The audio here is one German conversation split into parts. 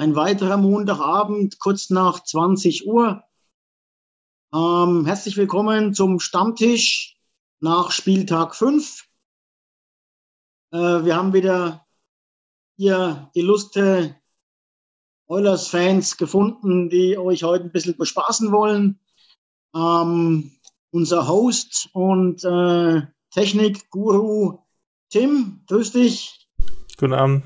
Ein weiterer Montagabend, kurz nach 20 Uhr. Ähm, herzlich willkommen zum Stammtisch nach Spieltag 5. Äh, wir haben wieder hier illustre Oilers-Fans gefunden, die euch heute ein bisschen bespaßen wollen. Ähm, unser Host und äh, Technik-Guru Tim, grüß dich. Guten Abend.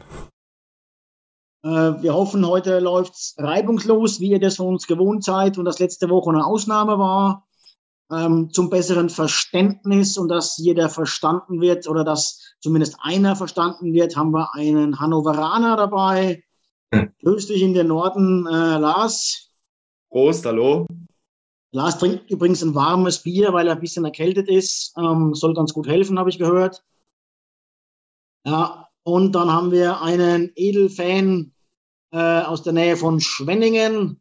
Äh, wir hoffen, heute läuft's reibungslos, wie ihr das von uns gewohnt seid und das letzte Woche eine Ausnahme war. Ähm, zum besseren Verständnis und dass jeder verstanden wird oder dass zumindest einer verstanden wird, haben wir einen Hannoveraner dabei. Grüß dich in den Norden, äh, Lars. Prost, hallo. Lars trinkt übrigens ein warmes Bier, weil er ein bisschen erkältet ist. Ähm, soll ganz gut helfen, habe ich gehört. Ja, und dann haben wir einen Edelfan äh, aus der Nähe von Schwenningen.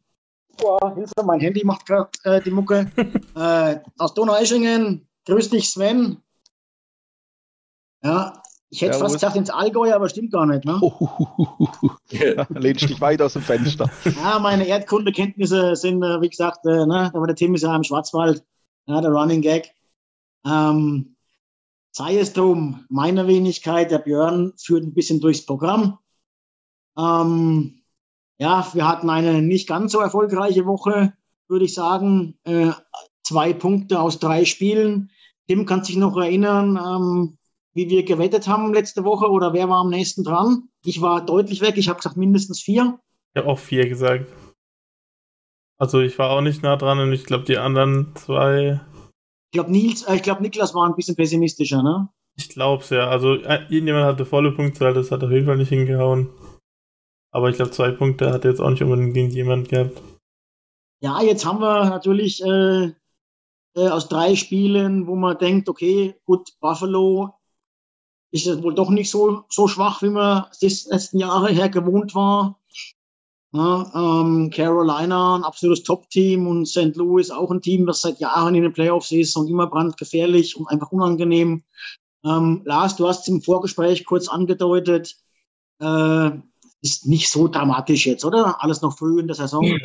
Boah, Hilfe, mein Handy macht gerade äh, die Mucke. äh, aus Donaueschingen. Grüß dich, Sven. Ja, ich hätte Servus. fast gesagt ins Allgäu, aber stimmt gar nicht. Ne? Lehnst dich weit aus dem Fenster. Ja, meine Erdkundekenntnisse sind, äh, wie gesagt, äh, ne, aber der Tim ist ja im Schwarzwald, ja, der Running Gag. Ähm, sei es drum, meine Wenigkeit, der Björn führt ein bisschen durchs Programm. Ähm, ja, wir hatten eine nicht ganz so erfolgreiche Woche, würde ich sagen. Äh, zwei Punkte aus drei Spielen. Tim kann sich noch erinnern, ähm, wie wir gewettet haben letzte Woche oder wer war am nächsten dran? Ich war deutlich weg, ich habe gesagt mindestens vier. Ich habe auch vier gesagt. Also ich war auch nicht nah dran und ich glaube die anderen zwei. Ich glaube, Nils, äh, ich glaube, Niklas war ein bisschen pessimistischer, ne? Ich glaub's ja. Also äh, irgendjemand hatte volle Punktzahl, das hat auf jeden Fall nicht hingehauen. Aber ich glaube, zwei Punkte hat jetzt auch nicht unbedingt jemand gehabt. Ja, jetzt haben wir natürlich äh, äh, aus drei Spielen, wo man denkt, okay, gut, Buffalo ist es wohl doch nicht so, so schwach, wie man es die letzten Jahre her gewohnt war. Ja, ähm, Carolina, ein absolutes Top-Team und St. Louis auch ein Team, das seit Jahren in den Playoffs ist und immer brandgefährlich und einfach unangenehm. Ähm, Lars, du hast es im Vorgespräch kurz angedeutet, äh, ist nicht so dramatisch jetzt, oder? Alles noch früh in der Saison.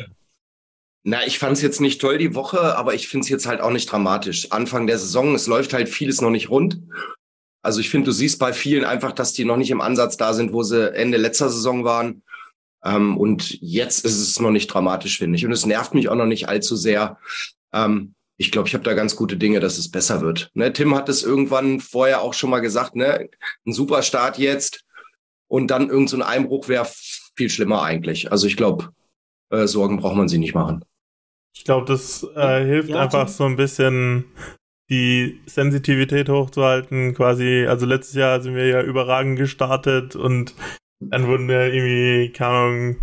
Na, ich fand es jetzt nicht toll die Woche, aber ich finde es jetzt halt auch nicht dramatisch. Anfang der Saison, es läuft halt vieles noch nicht rund. Also ich finde, du siehst bei vielen einfach, dass die noch nicht im Ansatz da sind, wo sie Ende letzter Saison waren. Ähm, und jetzt ist es noch nicht dramatisch, finde ich. Und es nervt mich auch noch nicht allzu sehr. Ähm, ich glaube, ich habe da ganz gute Dinge, dass es besser wird. Ne, Tim hat es irgendwann vorher auch schon mal gesagt, ne? Ein super Start jetzt und dann irgendein so ein Einbruch wäre viel schlimmer eigentlich. Also ich glaube, äh, Sorgen braucht man sich nicht machen. Ich glaube, das äh, hilft Ja, einfach Tim. so ein bisschen die Sensitivität hochzuhalten. Quasi, also letztes Jahr sind wir ja überragend gestartet und dann wurden wir irgendwie, keine Ahnung,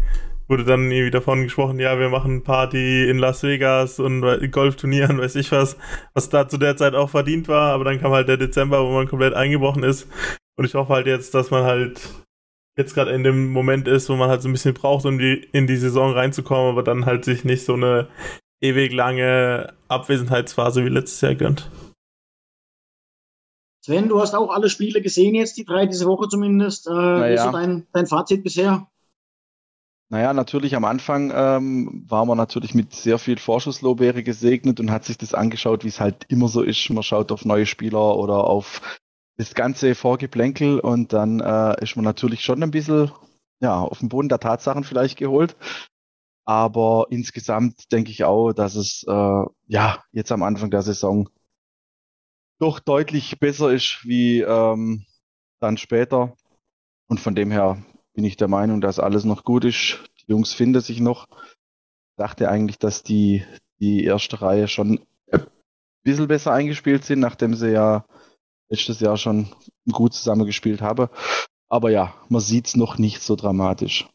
wurde dann irgendwie davon gesprochen, ja, wir machen Party in Las Vegas und Golfturnieren, weiß ich was, was da zu der Zeit auch verdient war, aber dann kam halt der Dezember, wo man komplett eingebrochen ist Und ich hoffe halt jetzt, dass man halt jetzt gerade in dem Moment ist, wo man halt so ein bisschen braucht, um die, in die Saison reinzukommen, aber dann halt sich nicht so eine ewig lange Abwesenheitsphase wie letztes Jahr gönnt. Sven, du hast auch alle Spiele gesehen jetzt, die drei diese Woche zumindest. Äh, naja. Ist so dein, dein Fazit bisher? Naja, natürlich am Anfang ähm, war man natürlich mit sehr viel Vorschusslobere gesegnet und hat sich das angeschaut, wie es halt immer so ist. Man schaut auf neue Spieler oder auf das ganze Vorgeplänkel und dann äh, ist man natürlich schon ein bisschen ja, auf den Boden der Tatsachen vielleicht geholt. Aber insgesamt denke ich auch, dass es äh, ja jetzt am Anfang der Saison doch deutlich besser ist wie ähm, dann später. Und von dem her bin ich der Meinung, dass alles noch gut ist. Die Jungs finden sich noch. Ich dachte eigentlich, dass die, die erste Reihe schon ein bisschen besser eingespielt sind, nachdem sie ja letztes Jahr schon gut zusammengespielt haben. Aber ja, man sieht es noch nicht so dramatisch.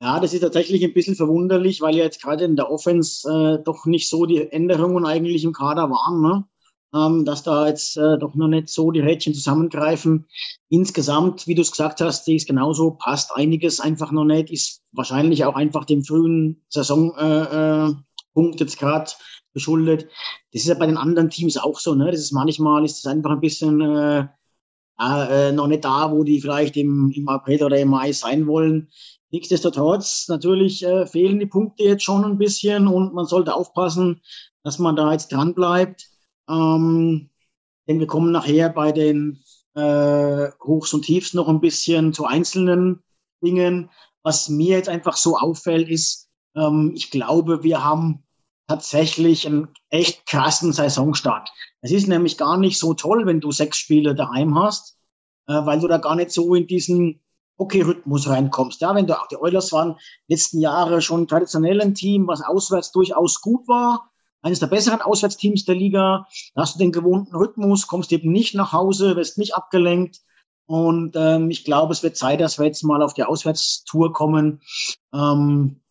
Ja, das ist tatsächlich ein bisschen verwunderlich, weil ja jetzt gerade in der Offense äh, doch nicht so die Änderungen eigentlich im Kader waren, ne? ähm, dass da jetzt äh, doch noch nicht so die Rädchen zusammengreifen. Insgesamt, wie du es gesagt hast, ist genauso, passt einiges einfach noch nicht, ist wahrscheinlich auch einfach dem frühen Saisonpunkt äh, äh, jetzt gerade geschuldet. Das ist ja bei den anderen Teams auch so, ne? Das ist manchmal ist das einfach ein bisschen äh, äh, noch nicht da, wo die vielleicht im, im April oder im Mai sein wollen. Nichtsdestotrotz, natürlich äh, fehlen die Punkte jetzt schon ein bisschen und man sollte aufpassen, dass man da jetzt dran bleibt. Ähm, denn wir kommen nachher bei den äh, Hochs und Tiefs noch ein bisschen zu einzelnen Dingen. Was mir jetzt einfach so auffällt, ist, ähm, ich glaube, wir haben tatsächlich einen echt krassen Saisonstart. Es ist nämlich gar nicht so toll, wenn du sechs Spiele daheim hast, äh, weil du da gar nicht so in diesen Hockey-Rhythmus reinkommst. Ja, wenn du auch die Oilers waren letzten Jahre schon traditionell ein Team, was auswärts durchaus gut war, eines der besseren Auswärtsteams der Liga. Da hast du den gewohnten Rhythmus, kommst eben nicht nach Hause, wirst nicht abgelenkt. Und ähm, ich glaube, es wird Zeit, dass wir jetzt mal auf die Auswärtstour kommen. Ähm,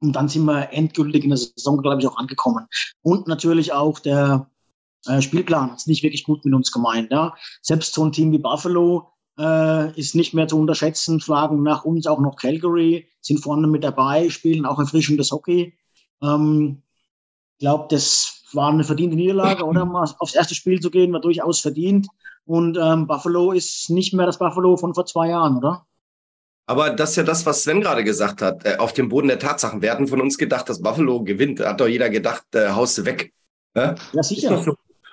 und dann sind wir endgültig in der Saison, glaube ich, auch angekommen. Und natürlich auch der äh, Spielplan es nicht wirklich gut mit uns gemeint. Ja. Selbst so ein Team wie Buffalo äh, ist nicht mehr zu unterschätzen, schlagen nach uns auch noch Calgary, sind vorne mit dabei, spielen auch erfrischendes Hockey. Ähm, ich glaube, das war eine verdiente Niederlage, oder? Mal aufs erste Spiel zu gehen, war durchaus verdient. Und ähm, Buffalo ist nicht mehr das Buffalo von vor zwei Jahren, oder? Aber das ist ja das, was Sven gerade gesagt hat, äh, auf dem Boden der Tatsachen. Wir hatten von uns gedacht, dass Buffalo gewinnt. Da hat doch jeder gedacht, äh, haust du weg. Ja, ja sicher.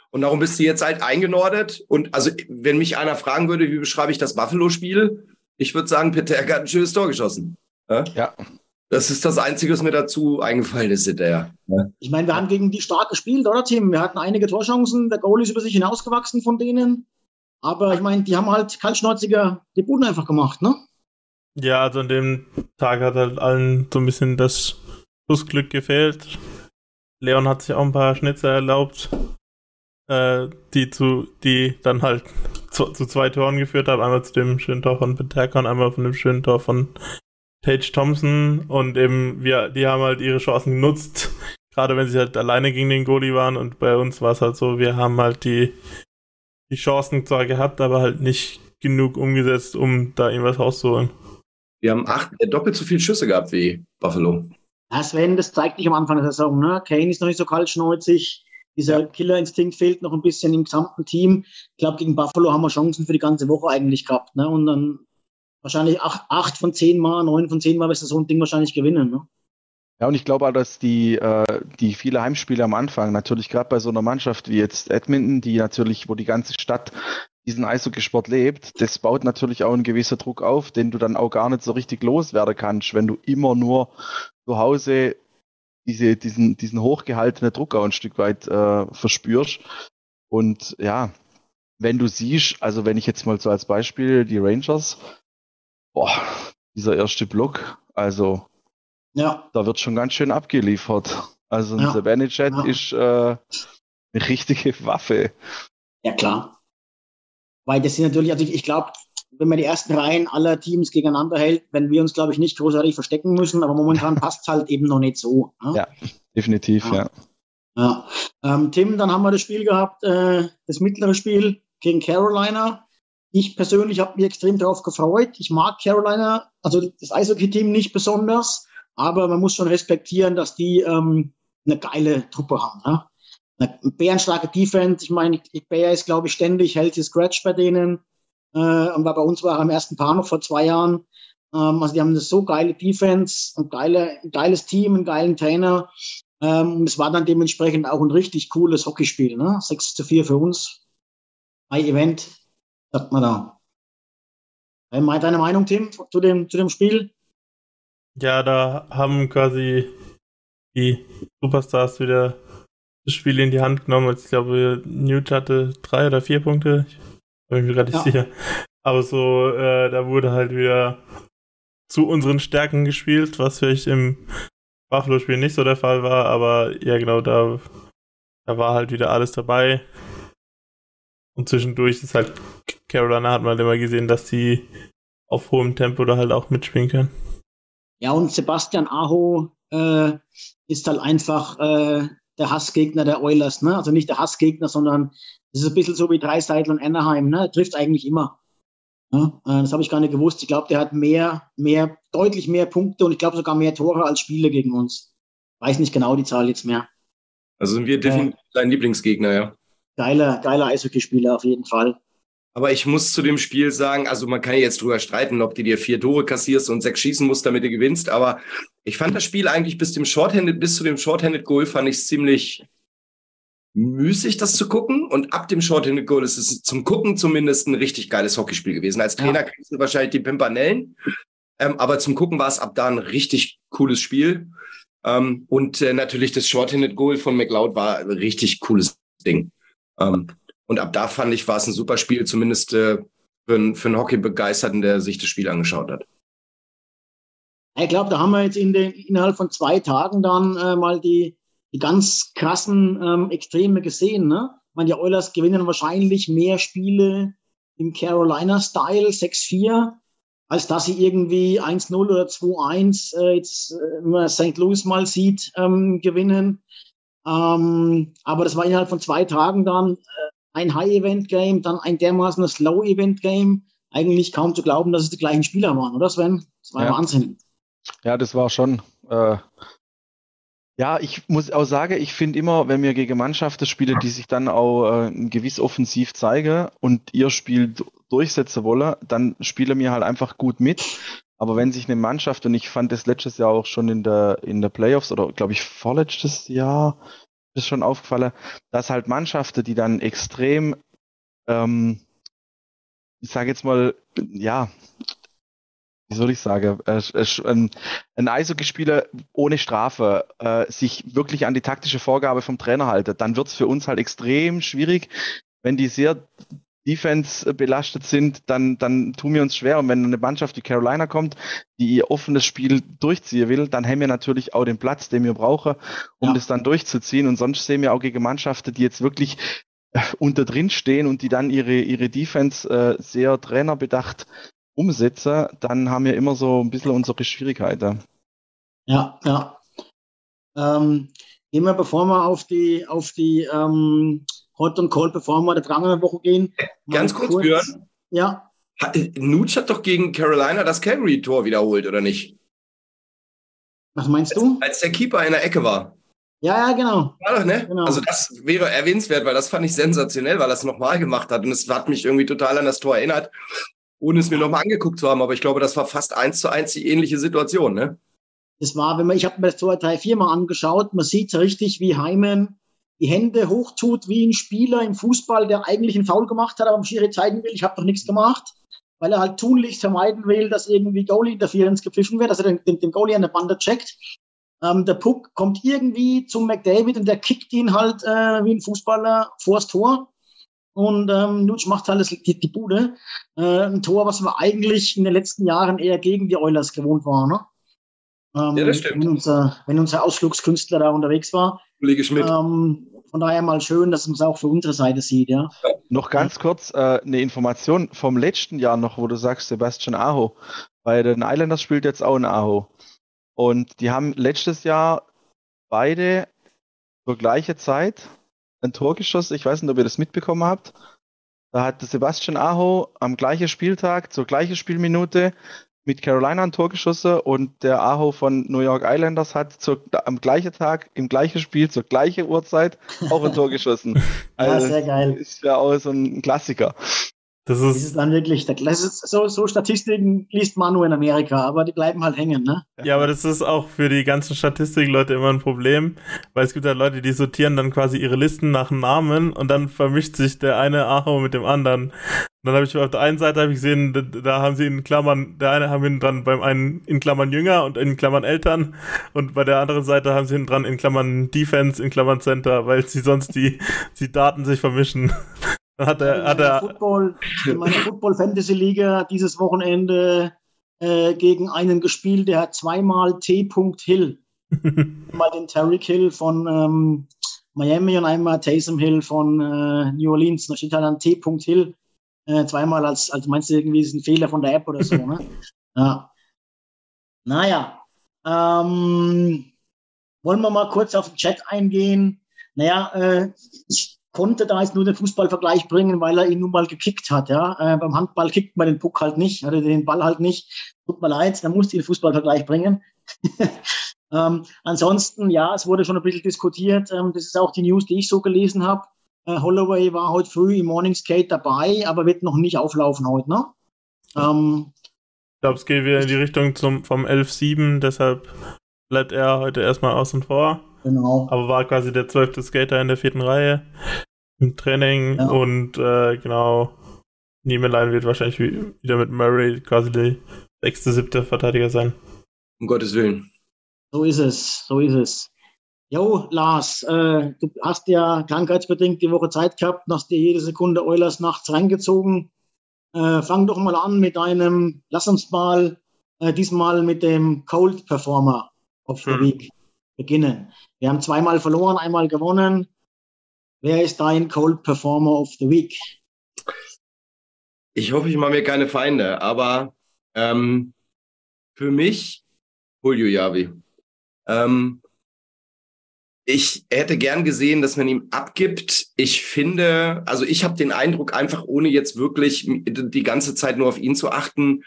Und darum bist du jetzt halt eingenordet. Und also, wenn mich einer fragen würde, wie beschreibe ich das Buffalo-Spiel? Ich würde sagen, Peter hat ein schönes Tor geschossen. Ja? ja. Das ist das Einzige, was mir dazu eingefallen ist hinterher. Ja. Ich meine, wir haben gegen die stark gespielt, oder Tim? Wir hatten einige Torchancen. Der Goal ist über sich hinausgewachsen von denen. Aber ich meine, die haben halt kaltschnäuziger die Buden einfach gemacht, ne? Ja, also an dem Tag hat halt allen so ein bisschen das Schussglück gefehlt. Leon hat sich auch ein paar Schnitzer erlaubt äh, die zu, die dann halt zu, zu, zwei Toren geführt haben. Einmal zu dem schönen Tor von Peterka und einmal von dem schönen Tor von Tage Thompson. Und eben, wir, die haben halt ihre Chancen genutzt. Gerade wenn sie halt alleine gegen den Goalie waren. Und bei uns war es halt so, wir haben halt die, die Chancen zwar gehabt, aber halt nicht genug umgesetzt, um da irgendwas rauszuholen. Wir haben acht, äh, doppelt so viele Schüsse gehabt wie Buffalo. Ja, Sven, das zeigt dich am Anfang der Saison. Ne? Kane ist noch nicht so kaltschnäuzig. Dieser Killerinstinkt fehlt noch ein bisschen im gesamten Team. Ich glaube, gegen Buffalo haben wir Chancen für die ganze Woche eigentlich gehabt. Ne? Und dann wahrscheinlich acht, acht von zehn Mal, neun von zehn Mal wirst du so ein Ding wahrscheinlich gewinnen. Ne? Ja, und ich glaube auch, dass die, äh, die viele Heimspiele am Anfang, natürlich gerade bei so einer Mannschaft wie jetzt Edmonton, die natürlich, wo die ganze Stadt diesen Eishockeysport lebt, das baut natürlich auch einen gewissen Druck auf, den du dann auch gar nicht so richtig loswerden kannst, wenn du immer nur zu Hause diese, diesen, diesen hochgehaltenen Druck auch ein Stück weit äh, verspürst. Und ja, wenn du siehst, also wenn ich jetzt mal so als Beispiel die Rangers, boah, dieser erste Block, also ja. da wird schon ganz schön abgeliefert. Also ein ja. Sabanicet ja. ist äh, eine richtige Waffe. Ja, klar. Weil das sind natürlich, also ich, ich glaube, wenn man die ersten Reihen aller Teams gegeneinander hält, wenn wir uns, glaube ich, nicht großartig verstecken müssen, aber momentan passt es halt eben noch nicht so. Ne? Ja, definitiv, ja. ja. ja. Ähm, Tim, dann haben wir das Spiel gehabt, äh, das mittlere Spiel gegen Carolina. ich persönlich habe mich extrem darauf gefreut. Ich mag Carolina, also das Eishockey-Team nicht besonders, aber man muss schon respektieren, dass die ähm, eine geile Truppe haben. Ja? Eine bärenstarke Defense. Ich meine, Bär ist, glaube ich, ständig, die Scratch bei denen. Äh, und war bei uns war er am ersten Paar noch vor zwei Jahren. Ähm, also die haben eine so geile Defense, ein, geile, ein geiles Team, einen geilen Trainer. Ähm, es war dann dementsprechend auch ein richtig cooles Hockeyspiel. Ne? 6 zu 4 für uns. Ein Event, sagt man da. Deine Meinung, Tim, zu dem, zu dem Spiel? Ja, da haben quasi die Superstars wieder das Spiel in die Hand genommen. Ich glaube, Newt hatte drei oder vier Punkte. Ich bin mir gerade nicht ja. sicher. Aber so, äh, da wurde halt wieder zu unseren Stärken gespielt, was vielleicht im Buffalo-Spiel nicht so der Fall war. Aber ja, genau, da, da war halt wieder alles dabei. Und zwischendurch ist halt Carolina hat man immer gesehen, dass die auf hohem Tempo da halt auch mitspielen können. Ja, und Sebastian Aho äh, ist halt einfach äh, der Hassgegner der Oilers. Ne? Also nicht der Hassgegner, sondern es ist ein bisschen so wie Dreiseitel und Anaheim. Ne? Er trifft eigentlich immer. Ne? Das habe ich gar nicht gewusst. Ich glaube, der hat mehr, mehr, deutlich mehr Punkte und ich glaube sogar mehr Tore als Spiele gegen uns. Weiß nicht genau die Zahl jetzt mehr. Also sind wir definitiv äh, dein Lieblingsgegner, ja. Geiler, geiler Eishockeyspieler auf jeden Fall. Aber ich muss zu dem Spiel sagen, also man kann jetzt drüber streiten, ob du dir vier Tore kassierst und sechs schießen musst, damit du gewinnst. Aber ich fand das Spiel eigentlich bis dem Shorthanded, bis zu dem Shorthanded Goal fand ich ziemlich müßig, das zu gucken. Und ab dem Shorthanded Goal ist es zum Gucken zumindest ein richtig geiles Hockeyspiel gewesen. Als Trainer ja. kriegst du wahrscheinlich die Pimpanellen. Ähm, aber zum Gucken war es ab da ein richtig cooles Spiel. Ähm, und äh, natürlich das Shorthanded Goal von McLeod war ein richtig cooles Ding. Ähm, und ab da fand ich, war es ein super Spiel, zumindest äh, für, einen, für einen Hockey-Begeisterten, der sich das Spiel angeschaut hat. Ich glaube, da haben wir jetzt in den, innerhalb von zwei Tagen dann äh, mal die, die ganz krassen ähm, Extreme gesehen. Ne? Ich meine, die Oilers gewinnen wahrscheinlich mehr Spiele im Carolina-Style 6-4, als dass sie irgendwie 1-0 oder 2-1 äh, jetzt, äh, wenn man St. Louis mal sieht, ähm, gewinnen. Ähm, aber das war innerhalb von zwei Tagen dann äh, ein High-Event-Game, dann ein dermaßen Low-Event-Game. Eigentlich kaum zu glauben, dass es die gleichen Spieler waren, oder Sven? Das war ja. Wahnsinn. Ja, das war schon. Äh, ja, ich muss auch sagen, ich finde immer, wenn wir gegen Mannschaften spielen, die sich dann auch äh, gewiss offensiv zeigen und ihr Spiel durchsetzen wollen, dann spielen wir halt einfach gut mit. Aber wenn sich eine Mannschaft, und ich fand das letztes Jahr auch schon in der, in der Playoffs oder glaube ich vorletztes Jahr, ist schon aufgefallen, dass halt Mannschaften, die dann extrem, ähm, ich sage jetzt mal, ja, wie soll ich sagen, äh, ein, ein Eishockeyspieler ohne Strafe äh, sich wirklich an die taktische Vorgabe vom Trainer haltet, dann wird es für uns halt extrem schwierig, wenn die sehr Defense belastet sind, dann, dann tun wir uns schwer. Und wenn eine Mannschaft wie Carolina kommt, die ihr offenes Spiel durchziehen will, dann haben wir natürlich auch den Platz, den wir brauchen, um ja. das dann durchzuziehen. Und sonst sehen wir auch gegen Mannschaften, die jetzt wirklich äh, unter drin stehen und die dann ihre, ihre Defense äh, sehr trainerbedacht umsetzen, dann haben wir immer so ein bisschen unsere Schwierigkeiten. Ja, ja. Ähm, immer bevor wir auf die, auf die ähm, Hot und Cold, bevor wir der vergangenen Woche gehen. Ganz kurz, kurz Björn. Ja. Hat, Nutsch hat doch gegen Carolina das Calgary-Tor wiederholt, oder nicht? Was meinst du? Als, als der Keeper in der Ecke war. Ja, ja, genau. War doch, ne? Genau. Also das wäre erwähnenswert, weil das fand ich sensationell, weil er es nochmal gemacht hat. Und es hat mich irgendwie total an das Tor erinnert, ohne es mir nochmal angeguckt zu haben. Aber ich glaube, das war fast eins zu eins die ähnliche Situation, ne? Das war, wenn man, ich habe mir das Tor drei, vier Mal angeschaut, man sieht richtig, wie Heimen die Hände hochtut wie ein Spieler im Fußball, der eigentlich einen Foul gemacht hat, aber am Schiri zeigen will, ich habe doch nichts gemacht, weil er halt tunlichst vermeiden will, dass irgendwie Goalie-Interferenz gepfiffen wird, dass er den, den, den Goalie an der Bande checkt. Ähm, der Puck kommt irgendwie zum McDavid und der kickt ihn halt äh, wie ein Fußballer vors Tor. Und ähm, Nutsch macht halt die, die Bude. Äh, ein Tor, was wir eigentlich in den letzten Jahren eher gegen die Oilers gewohnt waren. Ne? Ähm, ja, das stimmt. Wenn unser, wenn unser Ausflugskünstler da unterwegs war. Kollege Schmidt. Ähm, von daher mal schön, dass man es auch für unsere Seite sieht, ja. Noch ganz kurz äh, eine Information vom letzten Jahr noch, wo du sagst, Sebastian Aho. Bei den Islanders spielt jetzt auch ein Aho. Und die haben letztes Jahr beide zur gleichen Zeit ein Tor geschossen. Ich weiß nicht, ob ihr das mitbekommen habt. Da hat Sebastian Aho am gleichen Spieltag zur gleichen Spielminute mit Carolina ein Tor geschossen und der Aho von New York Islanders hat zur, am gleichen Tag, im gleichen Spiel, zur gleichen Uhrzeit auch ein Tor geschossen. Also, ja, sehr geil. Ist ja auch so ein Klassiker. Das ist, das ist dann wirklich, das ist so, so Statistiken liest man nur in Amerika, aber die bleiben halt hängen, ne? Ja, aber das ist auch für die ganzen Statistikleute immer ein Problem, weil es gibt halt Leute, die sortieren dann quasi ihre Listen nach Namen und dann vermischt sich der eine Aho mit dem anderen. Und dann habe ich auf der einen Seite habe ich gesehen, da, da, haben sie in Klammern, der eine haben hinten dran beim einen in Klammern Jünger und in Klammern Eltern und bei der anderen Seite haben sie hinten dran in Klammern Defense, in Klammern Center, weil sie sonst die, die Daten sich vermischen. Hat er, hat er Football, in meiner Football Fantasy Liga dieses Wochenende äh, gegen einen gespielt, der hat zweimal T. Hill. mal den Terry Hill von ähm, Miami und einmal Taysom Hill von äh, New Orleans. Da steht halt dann T. Hill äh, zweimal als, als meinst du irgendwie ist ein Fehler von der App oder so, ne? Ja. Naja. Ähm, wollen wir mal kurz auf den Chat eingehen? Naja, äh, ich konnte da jetzt nur den Fußballvergleich bringen, weil er ihn nun mal gekickt hat. Ja? Äh, beim Handball kickt man den Puck halt nicht, oder den Ball halt nicht. Tut mir leid, da musste ich den Fußballvergleich bringen. ähm, ansonsten, ja, es wurde schon ein bisschen diskutiert. Ähm, das ist auch die News, die ich so gelesen habe. Äh, Holloway war heute früh im Morning Skate dabei, aber wird noch nicht auflaufen heute. Ne? Ähm, ich glaube, es geht wieder in die Richtung zum, vom 11-7, deshalb bleibt er heute erstmal außen vor. Genau. Aber war quasi der zwölfte Skater in der vierten Reihe im Training ja. und äh, genau, Niemelein wird wahrscheinlich wieder mit Murray quasi der sechste, siebte Verteidiger sein. Um Gottes Willen. So ist es, so ist es. Jo, Lars, äh, du hast ja krankheitsbedingt die Woche Zeit gehabt, hast dir jede Sekunde Eulers nachts reingezogen. Äh, fang doch mal an mit deinem, lass uns mal äh, diesmal mit dem Cold Performer auf der hm. Week beginnen. Wir haben zweimal verloren, einmal gewonnen. Wer ist dein Cold Performer of the Week? Ich hoffe, ich mache mir keine Feinde, aber ähm, für mich Julio Javi. Ähm, ich hätte gern gesehen, dass man ihm abgibt. Ich finde, also ich habe den Eindruck, einfach ohne jetzt wirklich die ganze Zeit nur auf ihn zu achten,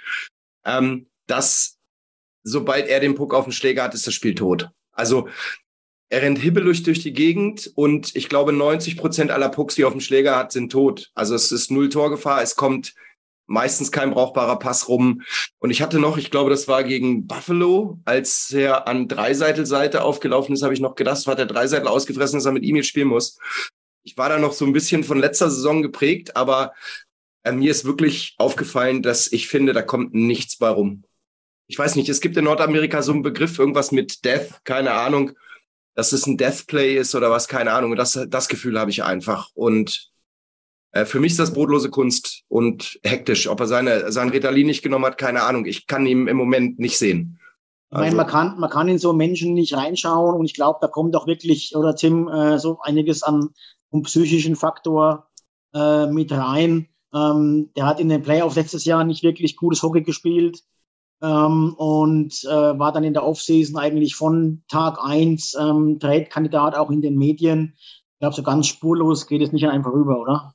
ähm, dass sobald er den Puck auf den Schläger hat, ist das Spiel tot. Also er rennt hibbelig durch die Gegend und ich glaube, 90 Prozent aller Pucks, die er auf dem Schläger hat, sind tot. Also es ist null Torgefahr. Es kommt meistens kein brauchbarer Pass rum. Und ich hatte noch, ich glaube, das war gegen Buffalo, als er an Dreiseitel-Seite aufgelaufen ist, habe ich noch gedacht, war der Dreiseitel ausgefressen, dass er mit ihm jetzt spielen muss. Ich war da noch so ein bisschen von letzter Saison geprägt, aber äh, mir ist wirklich aufgefallen, dass ich finde, da kommt nichts bei rum. Ich weiß nicht, es gibt in Nordamerika so einen Begriff, irgendwas mit Death, keine Ahnung dass es ein Deathplay ist oder was, keine Ahnung. Das, das Gefühl habe ich einfach. Und äh, für mich ist das brotlose Kunst und hektisch. Ob er seine, sein Ritalin nicht genommen hat, keine Ahnung. Ich kann ihn im Moment nicht sehen. Ich meine, man kann, man kann in so Menschen nicht reinschauen und ich glaube, da kommt auch wirklich, oder Tim, äh, so einiges an um psychischen Faktor äh, mit rein. Ähm, der hat in den Playoffs letztes Jahr nicht wirklich gutes Hockey gespielt ähm, und äh, war dann in der Offseason eigentlich von Tag eins ähm, Trade-Kandidat auch in den Medien. Ich glaube, so ganz spurlos geht es nicht an einem vorüber, oder?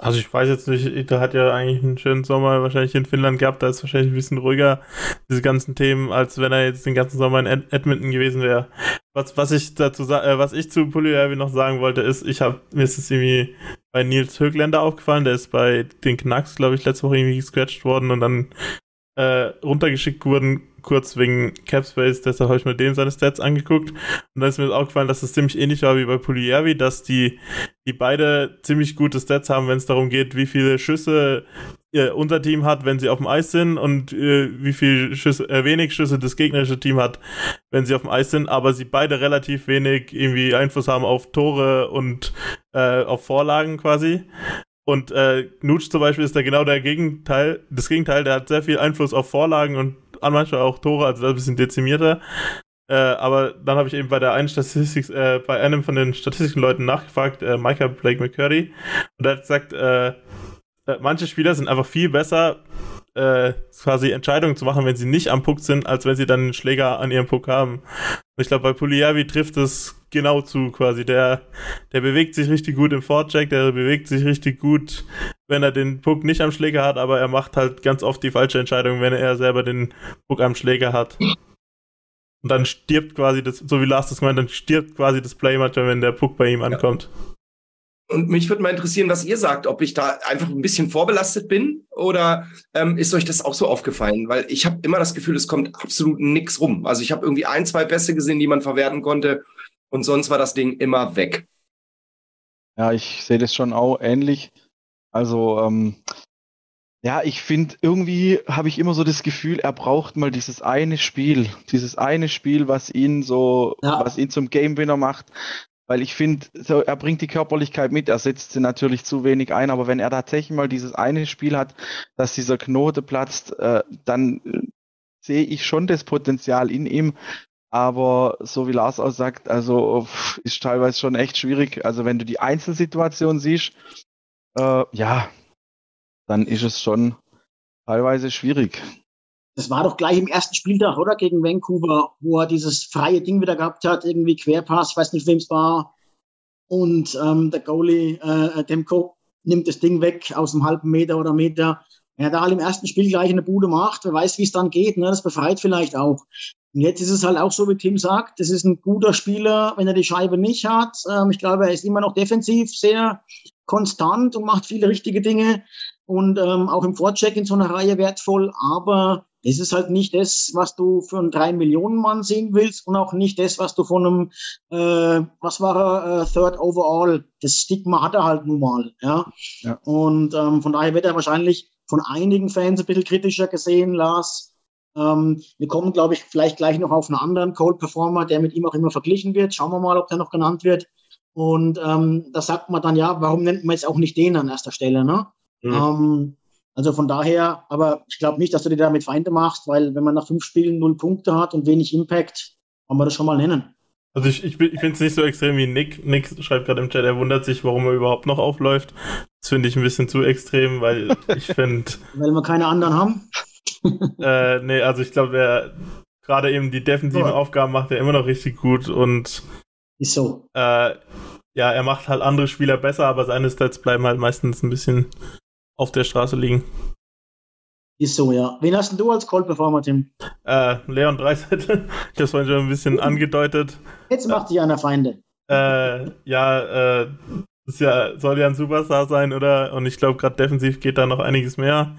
Also ich weiß jetzt nicht, da hat ja eigentlich einen schönen Sommer wahrscheinlich in Finnland gehabt, da ist wahrscheinlich ein bisschen ruhiger, diese ganzen Themen, als wenn er jetzt den ganzen Sommer in Ed Edmonton gewesen wäre. Was, was ich dazu äh, was ich zu Puliavi noch sagen wollte, ist, ich habe mir ist es irgendwie bei Nils Högländer aufgefallen, der ist bei den Knacks, glaube ich, letzte Woche irgendwie gescratcht worden und dann äh, runtergeschickt wurden, kurz wegen Capspace, deshalb habe ich mir dem seine Stats angeguckt. Und dann ist mir auch gefallen, dass es ziemlich ähnlich war wie bei Puliervi, dass die, die beide ziemlich gute Stats haben, wenn es darum geht, wie viele Schüsse äh, unser Team hat, wenn sie auf dem Eis sind und äh, wie viel Schüsse, äh, wenig Schüsse das gegnerische Team hat, wenn sie auf dem Eis sind, aber sie beide relativ wenig irgendwie Einfluss haben auf Tore und äh, auf Vorlagen quasi. Und äh, Nutsch zum Beispiel ist da genau der Gegenteil, das Gegenteil, der hat sehr viel Einfluss auf Vorlagen und an manchmal auch Tore, also ein bisschen dezimierter. Äh, aber dann habe ich eben bei der einen Statistik, äh, bei einem von den Statistikenleuten nachgefragt, äh, Micah Blake McCurdy, und er hat gesagt, äh, äh, manche Spieler sind einfach viel besser, äh, quasi Entscheidungen zu machen, wenn sie nicht am Puck sind, als wenn sie dann einen Schläger an ihrem Puck haben. Und ich glaube, bei Puliavi trifft es genau zu quasi. Der, der bewegt sich richtig gut im Vorcheck, der bewegt sich richtig gut wenn er den Puck nicht am Schläger hat, aber er macht halt ganz oft die falsche Entscheidung, wenn er selber den Puck am Schläger hat. Und dann stirbt quasi das, so wie Lars das gemeint, dann stirbt quasi das Play manchmal, wenn der Puck bei ihm ankommt. Und mich würde mal interessieren, was ihr sagt, ob ich da einfach ein bisschen vorbelastet bin oder ähm, ist euch das auch so aufgefallen? Weil ich habe immer das Gefühl, es kommt absolut nichts rum. Also ich habe irgendwie ein, zwei Pässe gesehen, die man verwerten konnte und sonst war das Ding immer weg. Ja, ich sehe das schon auch ähnlich. Also, ähm, ja, ich finde, irgendwie habe ich immer so das Gefühl, er braucht mal dieses eine Spiel, dieses eine Spiel, was ihn so, Ja. was ihn zum Game Winner macht. Weil ich finde, so, er bringt die Körperlichkeit mit, er setzt sie natürlich zu wenig ein, aber wenn er tatsächlich mal dieses eine Spiel hat, dass dieser Knote platzt, äh, dann äh, sehe ich schon das Potenzial in ihm. Aber so wie Lars auch sagt, also ist teilweise schon echt schwierig. Also wenn du die Einzelsituation siehst, äh, ja, dann ist es schon teilweise schwierig. Das war doch gleich im ersten Spieltag, oder? Gegen Vancouver, wo er dieses freie Ding wieder gehabt hat, irgendwie Querpass, weiß nicht, wem es war. Und ähm, der Goalie äh, Demko nimmt das Ding weg aus einem halben Meter oder Meter. Er hat halt im ersten Spiel gleich eine Bude macht, wer weiß, wie es dann geht. Ne? Das befreit vielleicht auch. Und jetzt ist es halt auch so, wie Tim sagt, das ist ein guter Spieler, wenn er die Scheibe nicht hat. Ähm, ich glaube, er ist immer noch defensiv sehr konstant und macht viele richtige Dinge und ähm, auch im Vorcheck in so einer Reihe wertvoll, aber es ist halt nicht das, was du für einen 3 Millionen Mann sehen willst und auch nicht das, was du von einem, äh, was war er, äh, Third Overall, das Stigma hat er halt nun mal, ja. Ja. Und ähm, von daher wird er wahrscheinlich von einigen Fans ein bisschen kritischer gesehen, Lars. Ähm, wir kommen, glaube ich, vielleicht gleich noch auf einen anderen Cold Performer, der mit ihm auch immer verglichen wird. Schauen wir mal, ob der noch genannt wird. Und ähm, da sagt man dann, ja, warum nennt man jetzt auch nicht den an erster Stelle, ne? Mhm. Ähm, also von daher, aber ich glaube nicht, dass du dir damit Feinde machst, weil wenn man nach fünf Spielen null Punkte hat und wenig Impact, kann man das schon mal nennen. Also ich, ich, ich finde es nicht so extrem wie Nick. Nick schreibt gerade im Chat, er wundert sich, warum er überhaupt noch aufläuft. Das finde ich ein bisschen zu extrem, weil ich finde, Weil wir keine anderen haben. äh, nee, also ich glaube, er gerade eben die defensiven Ja. Aufgaben macht er immer noch richtig gut und Ist so. äh, ja, er macht halt andere Spieler besser, aber seine Stats bleiben halt meistens ein bisschen auf der Straße liegen. Ist so, ja. Wen hast denn du als Cold Performer, Tim? Äh, Leon Dreisettel, ich habe vorhin schon ein bisschen angedeutet. Jetzt macht sich einer Feinde. Äh, ja, äh, ist ja, soll ja ein Superstar sein, oder? Und ich glaube, gerade defensiv geht da noch einiges mehr.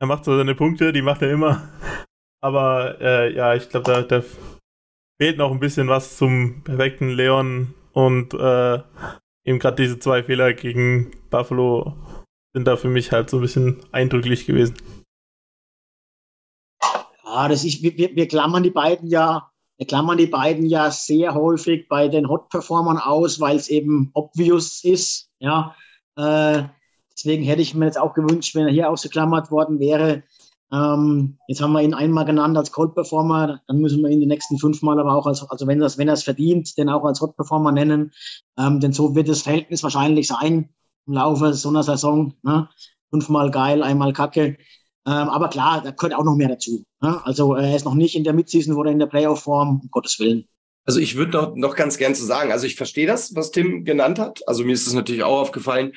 Er macht so seine Punkte, die macht er immer. Aber äh, ja, ich glaube, da, da fehlt noch ein bisschen was zum perfekten Leon und äh, eben gerade diese zwei Fehler gegen Buffalo sind da für mich halt so ein bisschen eindrücklich gewesen. Ja, das ist, wir, wir, klammern die beiden ja, wir klammern die beiden ja sehr häufig bei den Hot-Performern aus, weil es eben obvious ist. Ja, äh, deswegen hätte ich mir jetzt auch gewünscht, wenn er hier ausgeklammert worden wäre. Ähm, jetzt haben wir ihn einmal genannt als Cold-Performer, dann müssen wir ihn die nächsten fünfmal aber auch als, also wenn wenn er es verdient, den auch als Hot-Performer nennen. Ähm, denn so wird das Verhältnis wahrscheinlich sein im Laufe so einer Saison. Ne? Fünfmal geil, einmal kacke. Ähm, aber klar, da gehört auch noch mehr dazu. Ne? Also äh, er ist noch nicht in der Midseason oder in der Playoff-Form, um Gottes Willen. Also ich würde noch, noch ganz gern zu sagen, also ich verstehe das, was Tim genannt hat. Also mir ist es natürlich auch aufgefallen.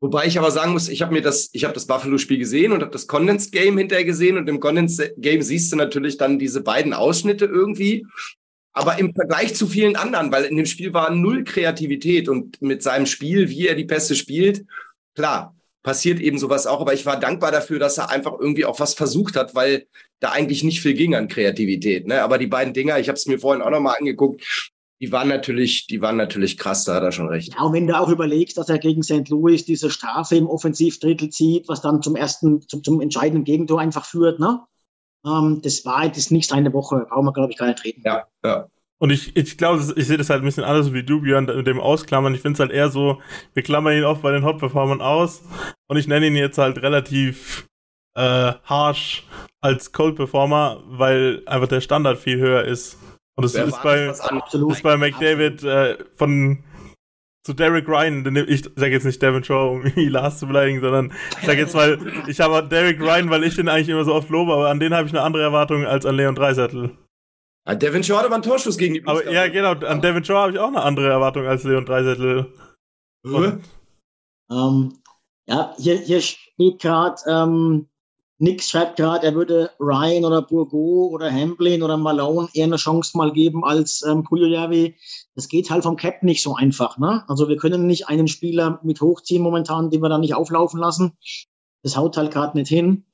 Wobei ich aber sagen muss, ich habe mir das, ich habe das Buffalo-Spiel gesehen und habe das Condensed Game hinterher gesehen und im Condensed Game siehst du natürlich dann diese beiden Ausschnitte irgendwie. Aber im Vergleich zu vielen anderen, weil in dem Spiel war null Kreativität und mit seinem Spiel, wie er die Pässe spielt, klar, passiert eben sowas auch. Aber ich war dankbar dafür, dass er einfach irgendwie auch was versucht hat, weil da eigentlich nicht viel ging an Kreativität. Ne? Aber die beiden Dinger, ich habe es mir vorhin auch nochmal angeguckt, die waren natürlich, die waren natürlich krass, da hat er schon recht. Ja, und wenn du auch überlegst, dass er gegen St. Louis diese Strafe im Offensivdrittel zieht, was dann zum ersten, zum, zum entscheidenden Gegentor einfach führt, ne? Ähm, das war das ist nicht seine Woche, brauchen wir, glaube ich, gar nicht reden. Ja, ja. Und ich, ich glaube, ich sehe das halt ein bisschen anders wie du, Björn, mit dem Ausklammern. Ich finde es halt eher so, wir klammern ihn oft bei den Hot-Performern aus und ich nenne ihn jetzt halt relativ äh, harsh als Cold-Performer, weil einfach der Standard viel höher ist. Und das Wer ist bei, ist bei McDavid äh, von zu Derek Ryan, denn ich sage jetzt nicht Devin Shaw, um ihn Lars zu beleidigen, sondern ich sage jetzt mal, ich habe Derek Ryan, weil ich den eigentlich immer so oft lobe, aber an den habe ich eine andere Erwartung als an Leon Dreisattel. Ja, Devin Shaw hat aber einen Torschuss gegen die Blues Aber ja, genau, an Devin Shaw habe ich auch eine andere Erwartung als Leon Dreisattel. Ähm, Ja, hier, hier steht gerade, ähm, Nick schreibt gerade, er würde Ryan oder Burgo oder Hamblin oder Malone eher eine Chance mal geben als ähm, Pujojavi. Das geht halt vom Cap nicht so einfach. Ne? Also wir können nicht einen Spieler mit hochziehen momentan, den wir dann nicht auflaufen lassen. Das haut halt gerade nicht hin.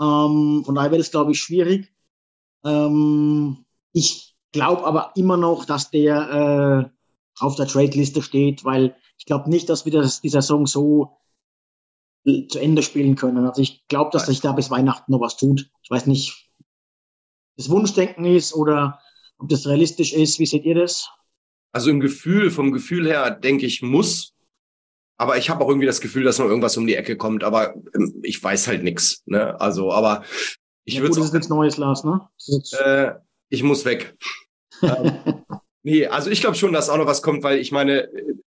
Ähm, von daher wird es, glaube ich, schwierig. Ähm, ich glaube aber immer noch, dass der äh, auf der Trade-Liste steht, weil ich glaube nicht, dass wir das, die Saison so zu Ende spielen können. Also ich glaube, dass sich da bis Weihnachten noch was tut. Ich weiß nicht, ob das Wunschdenken ist oder ob das realistisch ist. Wie seht ihr das? Also im Gefühl, vom Gefühl her denke ich, muss. Aber ich habe auch irgendwie das Gefühl, dass noch irgendwas um die Ecke kommt. Aber ähm, ich weiß halt nichts. Ne? Also, aber ich ja, würde. Das ist nichts Neues, Lars, ne? Äh, ich muss weg. ähm, nee, also ich glaube schon, dass auch noch was kommt, weil ich meine,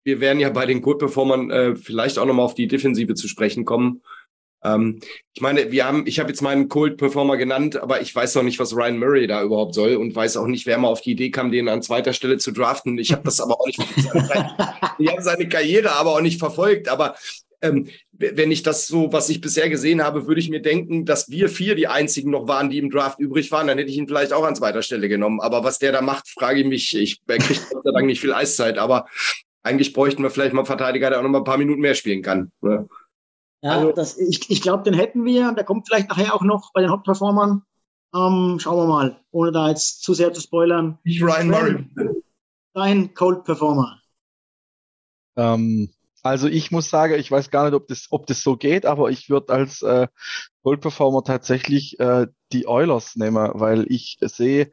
wir werden ja bei den Gold-Performern äh, vielleicht auch nochmal auf die Defensive zu sprechen kommen. Ähm, ich meine, wir haben, ich habe jetzt meinen Cold-Performer genannt, aber ich weiß noch nicht, was Ryan Murray da überhaupt soll und weiß auch nicht, wer mal auf die Idee kam, den an zweiter Stelle zu draften. Ich habe das aber auch nicht, ich habe seine Karriere aber auch nicht verfolgt. Aber ähm, wenn ich das so, was ich bisher gesehen habe, würde ich mir denken, dass wir vier die einzigen noch waren, die im Draft übrig waren, dann hätte ich ihn vielleicht auch an zweiter Stelle genommen. Aber was der da macht, frage ich mich. Ich kriegt Gott sei Dank nicht viel Eiszeit, aber eigentlich bräuchten wir vielleicht mal einen Verteidiger, der auch noch mal ein paar Minuten mehr spielen kann. Ne? Ja, also, das, ich, ich glaube, den hätten wir. Der kommt vielleicht nachher auch noch bei den Hauptperformern. Ähm, schauen wir mal, ohne da jetzt zu sehr zu spoilern. Ich Ryan Murray. Dein Cold Performer. Ähm, also ich muss sagen, ich weiß gar nicht, ob das, ob das so geht, aber ich würde als äh, Cold Performer tatsächlich äh, die Oilers nehmen, weil ich sehe,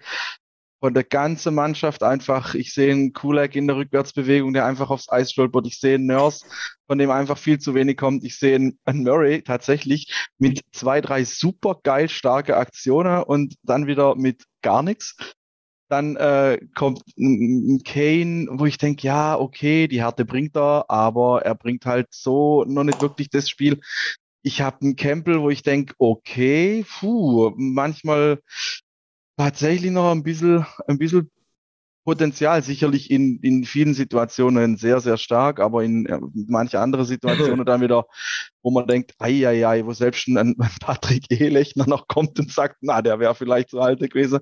von der ganzen Mannschaft einfach, ich sehe einen Kulak in der Rückwärtsbewegung, der einfach aufs Eis stolpert. Ich sehe einen Nurse, von dem einfach viel zu wenig kommt. Ich sehe einen Murray tatsächlich mit zwei, drei super geil starke Aktionen und dann wieder mit gar nichts. Dann äh, kommt ein Kane, wo ich denke, ja, okay, die Härte bringt er, aber er bringt halt so noch nicht wirklich das Spiel. Ich habe einen Campbell, wo ich denke, okay, puh, manchmal tatsächlich noch ein bisschen, ein bisschen Potenzial, sicherlich in, in vielen Situationen sehr, sehr stark, aber in äh, manche andere Situationen dann wieder, wo man denkt, ei, ei, ei, wo selbst ein, ein Patrick Ehlechner noch kommt und sagt, na, der wäre vielleicht zu alt gewesen.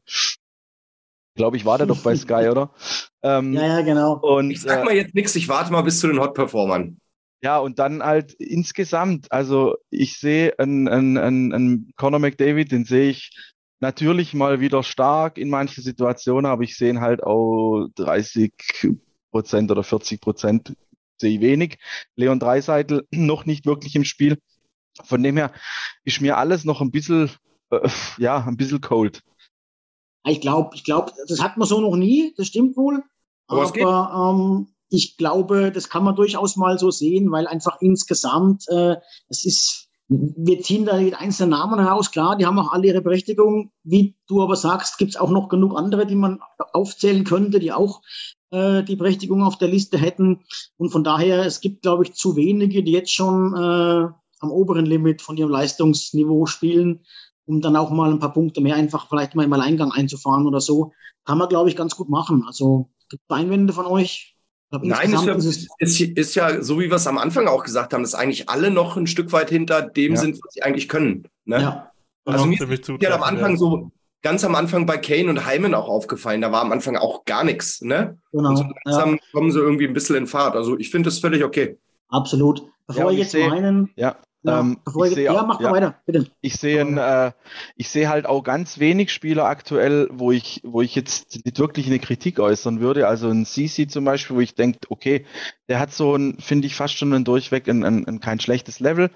Glaube ich, war der doch bei Sky, oder? Ähm, ja, ja, genau. Und, ich sag mal jetzt nichts, ich warte mal bis zu den Hot-Performern. Ja, und dann halt insgesamt, also ich sehe einen, einen, einen, einen Conor McDavid, den sehe ich natürlich mal wieder stark in manchen Situationen, aber ich sehe halt auch 30 Prozent oder 40 Prozent sehe ich wenig. Leon Dreiseitel noch nicht wirklich im Spiel. Von dem her ist mir alles noch ein bisschen, äh, ja, ein bisschen cold. Ich glaube, ich glaube, das hat man so noch nie, das stimmt wohl. Aber, aber ähm, ich glaube, das kann man durchaus mal so sehen, weil einfach insgesamt, äh, es ist wir ziehen da die einzelnen Namen heraus, klar, die haben auch alle ihre Berechtigung. Wie du aber sagst, gibt es auch noch genug andere, die man aufzählen könnte, die auch äh, die Berechtigung auf der Liste hätten. Und von daher, es gibt, glaube ich, zu wenige, die jetzt schon äh, am oberen Limit von ihrem Leistungsniveau spielen, um dann auch mal ein paar Punkte mehr einfach vielleicht mal im Alleingang einzufahren oder so. Kann man, glaube ich, ganz gut machen. Also gibt Einwände von euch? Nein, ist, ist, ist, ist, ja, so wie wir es am Anfang auch gesagt haben, dass eigentlich alle noch ein Stück weit hinter dem ja. sind, was sie eigentlich können. Ne? Ja. Also mir ist ja am Anfang ja. so, ganz am Anfang bei Kane und Heimen auch aufgefallen, da war am Anfang auch gar nichts. Ne? Genau. Und so langsam ja. kommen sie irgendwie ein bisschen in Fahrt. Also ich finde das völlig okay. Absolut. Bevor ich jetzt meinen, ja. Ja, ähm, ich sehe, ja, mach ja, weiter, bitte. Ich sehe, äh, ich sehe halt auch ganz wenig Spieler aktuell, wo ich, wo ich jetzt nicht wirklich eine Kritik äußern würde. Also ein CC zum Beispiel, wo ich denke, okay, der hat so ein, finde ich fast schon ein durchweg ein, ein, ein kein schlechtes Level.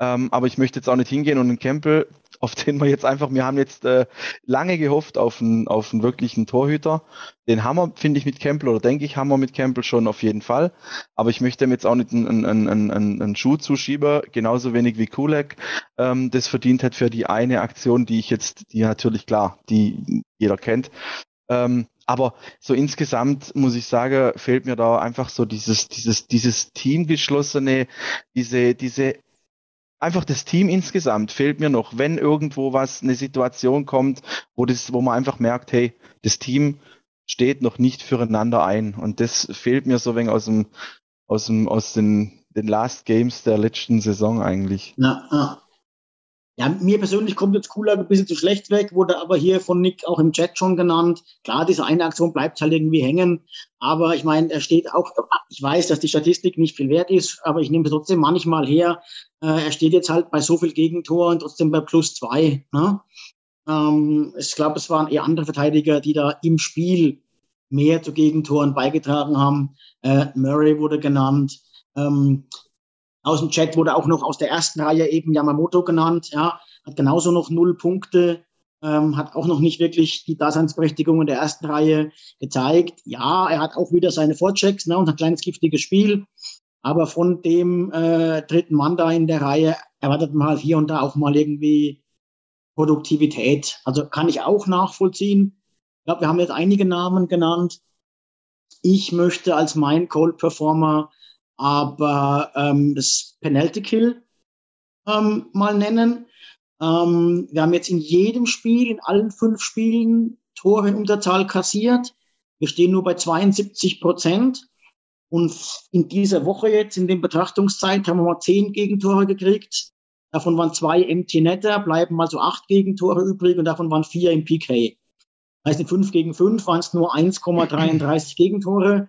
Ähm, aber ich möchte jetzt auch nicht hingehen und einen Campbell auf den wir jetzt einfach, wir haben jetzt äh, lange gehofft auf einen, auf einen wirklichen Torhüter. Den haben wir, finde ich, mit Campbell oder denke ich, haben wir mit Campbell schon auf jeden Fall. Aber ich möchte ihm jetzt auch nicht einen, einen, einen, einen Schuh zuschieben, genauso wenig wie Kulek ähm, das verdient hat für die eine Aktion, die ich jetzt, die natürlich klar, die jeder kennt. Ähm, aber so insgesamt muss ich sagen, fehlt mir da einfach so dieses, dieses, dieses Teamgeschlossene, diese, diese einfach das Team insgesamt fehlt mir noch, wenn irgendwo was, eine Situation kommt, wo das, wo man einfach merkt, hey, das Team steht noch nicht füreinander ein. Und das fehlt mir so wenig aus dem, aus dem, aus den, den Last Games der letzten Saison eigentlich. Ja, ja. Ja, mir persönlich kommt jetzt Kulak ein bisschen zu schlecht weg, wurde aber hier von Nick auch im Chat schon genannt. Klar, diese eine Aktion bleibt halt irgendwie hängen, aber ich meine, er steht auch, ich weiß, dass die Statistik nicht viel wert ist, aber ich nehme trotzdem manchmal her, äh, er steht jetzt halt bei so viel Gegentoren trotzdem bei plus zwei. Ne? Ähm, ich glaube, es waren eher andere Verteidiger, die da im Spiel mehr zu Gegentoren beigetragen haben. Äh, Murray wurde genannt. Ähm, aus dem Chat wurde auch noch aus der ersten Reihe eben Yamamoto genannt. Ja, hat genauso noch null Punkte, ähm, hat auch noch nicht wirklich die Daseinsberechtigung in der ersten Reihe gezeigt. Ja, er hat auch wieder seine Vorchecks ne, und ein kleines giftiges Spiel. Aber von dem äh, dritten Mann da in der Reihe erwartet man halt hier und da auch mal irgendwie Produktivität. Also kann ich auch nachvollziehen. Ich glaube, wir haben jetzt einige Namen genannt. Ich möchte als mein Cold Performer aber ähm, das Penalty Kill ähm, mal nennen. Ähm, wir haben jetzt in jedem Spiel, in allen fünf Spielen Tore in Unterzahl kassiert. Wir stehen nur bei 72 Prozent. Und in dieser Woche jetzt, in dem Betrachtungszeit, haben wir mal zehn Gegentore gekriegt. Davon waren zwei Empty Netter, bleiben also acht Gegentore übrig und davon waren vier im PK. Heißt, in fünf gegen fünf waren es nur 1,33 Gegentore.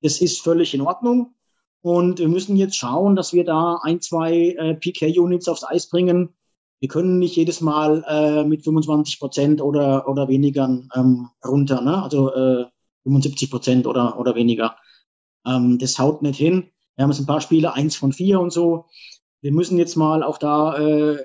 Das ist völlig in Ordnung. Und wir müssen jetzt schauen, dass wir da ein, zwei äh, PK-Units aufs Eis bringen. Wir können nicht jedes Mal äh, mit 25 Prozent oder, oder weniger ähm, runter, ne? also äh, 75 Prozent oder, oder weniger. Ähm, das haut nicht hin. Wir haben jetzt ein paar Spiele, eins von vier und so. Wir müssen jetzt mal auch da äh,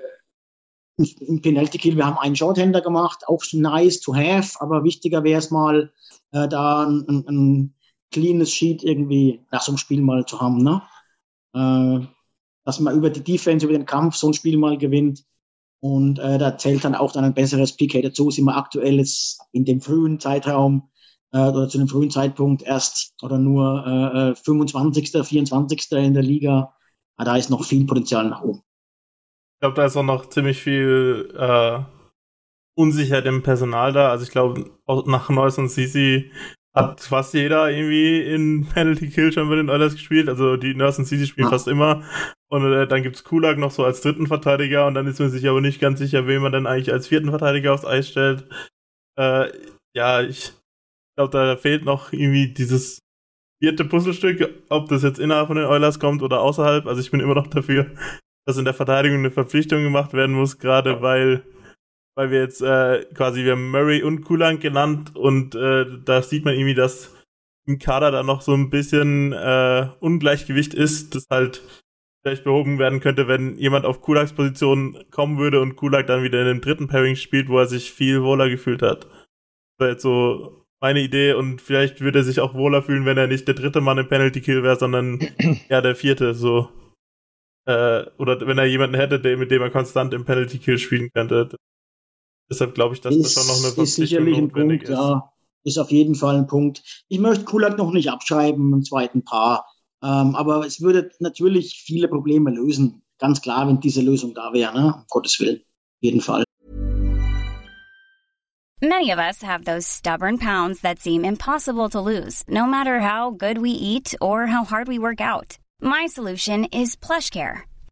im Penalty Kill, wir haben einen Shorthander gemacht, auch nice to have, aber wichtiger wäre es mal, äh, da ein, ein, cleanes Sheet irgendwie nach so einem Spiel mal zu haben, ne? Äh, dass man über die Defense, über den Kampf so ein Spiel mal gewinnt. Und äh, da zählt dann auch dann ein besseres PK dazu. Sind wir aktuell jetzt in dem frühen Zeitraum äh, oder zu einem frühen Zeitpunkt erst oder nur äh, 25., äh, 24. in der Liga. Aber da ist noch viel Potenzial nach oben. Ich glaube, da ist auch noch ziemlich viel äh, Unsicherheit im Personal da. Also ich glaube, nach Neuss und Sisi hat fast jeder irgendwie in Penalty Kill schon mit den Oilers gespielt. Also die Nurse und City spielen fast immer. Und äh, dann gibt's Kulak noch so als dritten Verteidiger und dann ist man sich aber nicht ganz sicher, wen man dann eigentlich als vierten Verteidiger aufs Eis stellt. Äh, ja, ich glaube, da fehlt noch irgendwie dieses vierte Puzzlestück, ob das jetzt innerhalb von den Oilers kommt oder außerhalb. Also ich bin immer noch dafür, dass in der Verteidigung eine Verpflichtung gemacht werden muss, gerade weil weil wir jetzt äh, quasi, wir haben Murray und Kulang genannt und äh, da sieht man irgendwie, dass im Kader da noch so ein bisschen äh, Ungleichgewicht ist, das halt vielleicht behoben werden könnte, wenn jemand auf Kulaks Position kommen würde und Kulak dann wieder in dem dritten Pairing spielt, wo er sich viel wohler gefühlt hat. Das wäre jetzt so meine Idee und vielleicht würde er sich auch wohler fühlen, wenn er nicht der dritte Mann im Penalty Kill wäre, sondern ja der vierte, so. Äh, oder wenn er jemanden hätte, der, mit dem er konstant im Penalty Kill spielen könnte. Deshalb glaube ich, dass ist, das schon noch eine Verpflichtung ist sicherlich ein Punkt, ist. Ja, ist auf jeden Fall ein Punkt. Ich möchte Kulak noch nicht abschreiben im zweiten Paar, ähm, aber es würde natürlich viele Probleme lösen. Ganz klar, wenn diese Lösung da wäre, ne? um Gottes Willen, auf jeden Fall. Many of us have those stubborn pounds that seem impossible to lose, no matter how good we eat or how hard we work out. My solution is PlushCare.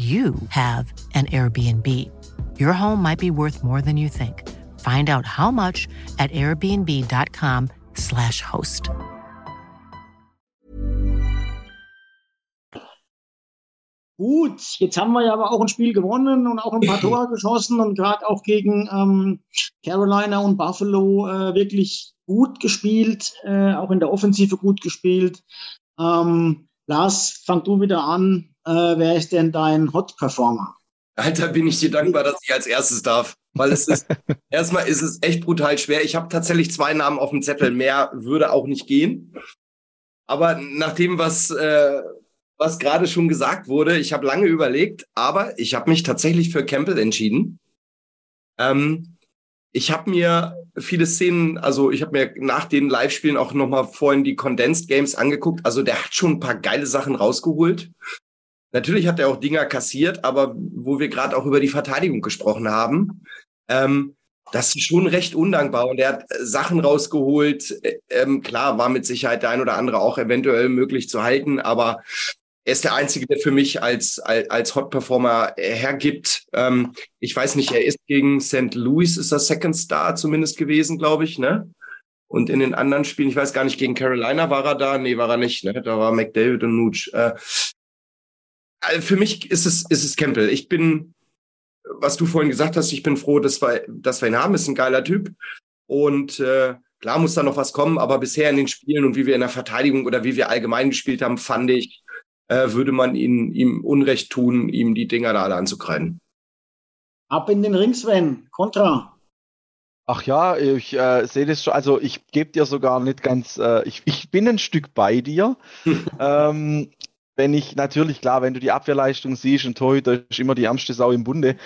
you have an Airbnb. Your home might be worth more than you think. Find out how much at airbnb.com/slash host. Gut, jetzt haben wir ja aber auch ein Spiel gewonnen und auch ein paar Tore geschossen und gerade auch gegen ähm, Carolina und Buffalo äh, wirklich gut gespielt, äh, auch in der Offensive gut gespielt. Ähm, Lars, fang du wieder an. Äh, wer ist denn dein Hot Performer? Alter, bin ich dir dankbar, dass ich als erstes darf. Weil es ist, erstmal ist es echt brutal schwer. Ich habe tatsächlich zwei Namen auf dem Zettel. Mehr würde auch nicht gehen. Aber nach dem, was, äh, was gerade schon gesagt wurde, ich habe lange überlegt, aber ich habe mich tatsächlich für Campbell entschieden. Ähm, ich habe mir viele Szenen, also ich habe mir nach den Live-Spielen auch nochmal vorhin die Condensed Games angeguckt. Also der hat schon ein paar geile Sachen rausgeholt. Natürlich hat er auch Dinger kassiert, aber wo wir gerade auch über die Verteidigung gesprochen haben, ähm, das ist schon recht undankbar. Und er hat Sachen rausgeholt. Ähm, klar, war mit Sicherheit der ein oder andere auch eventuell möglich zu halten, aber er ist der Einzige, der für mich als, als, als Hot Performer hergibt. Ähm, ich weiß nicht, er ist gegen St. Louis, ist er Second Star zumindest gewesen, glaube ich, ne? Und in den anderen Spielen, ich weiß gar nicht, gegen Carolina war er da? Nee, war er nicht, ne? Da war McDavid und Nooch. Äh, also für mich ist es, ist es Campbell. Ich bin, was du vorhin gesagt hast, ich bin froh, dass wir, dass wir ihn haben. Ist ein geiler Typ. Und äh, klar muss da noch was kommen, aber bisher in den Spielen und wie wir in der Verteidigung oder wie wir allgemein gespielt haben, fand ich, äh, würde man ihn, ihm Unrecht tun, ihm die Dinger da alle anzukreiden. Ab in den Ring, Sven. Kontra. Ach ja, ich äh, sehe das schon. Also ich gebe dir sogar nicht ganz, äh, ich, ich bin ein Stück bei dir. ähm, wenn ich, natürlich klar, wenn du die Abwehrleistung siehst, und Torhüter ist immer die ärmste Sau im Bunde,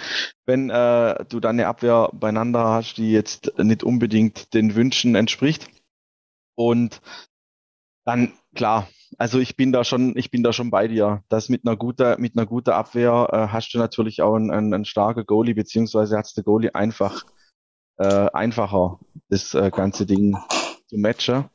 wenn äh, du dann eine Abwehr beieinander hast, die jetzt nicht unbedingt den Wünschen entspricht. Und dann, klar, also ich bin da schon, ich bin da schon bei dir. Das mit einer guten, mit einer guten Abwehr äh, hast du natürlich auch einen, einen, einen starken Goalie, beziehungsweise hat der Goalie einfach äh, einfacher, das äh, ganze Ding zu matchen.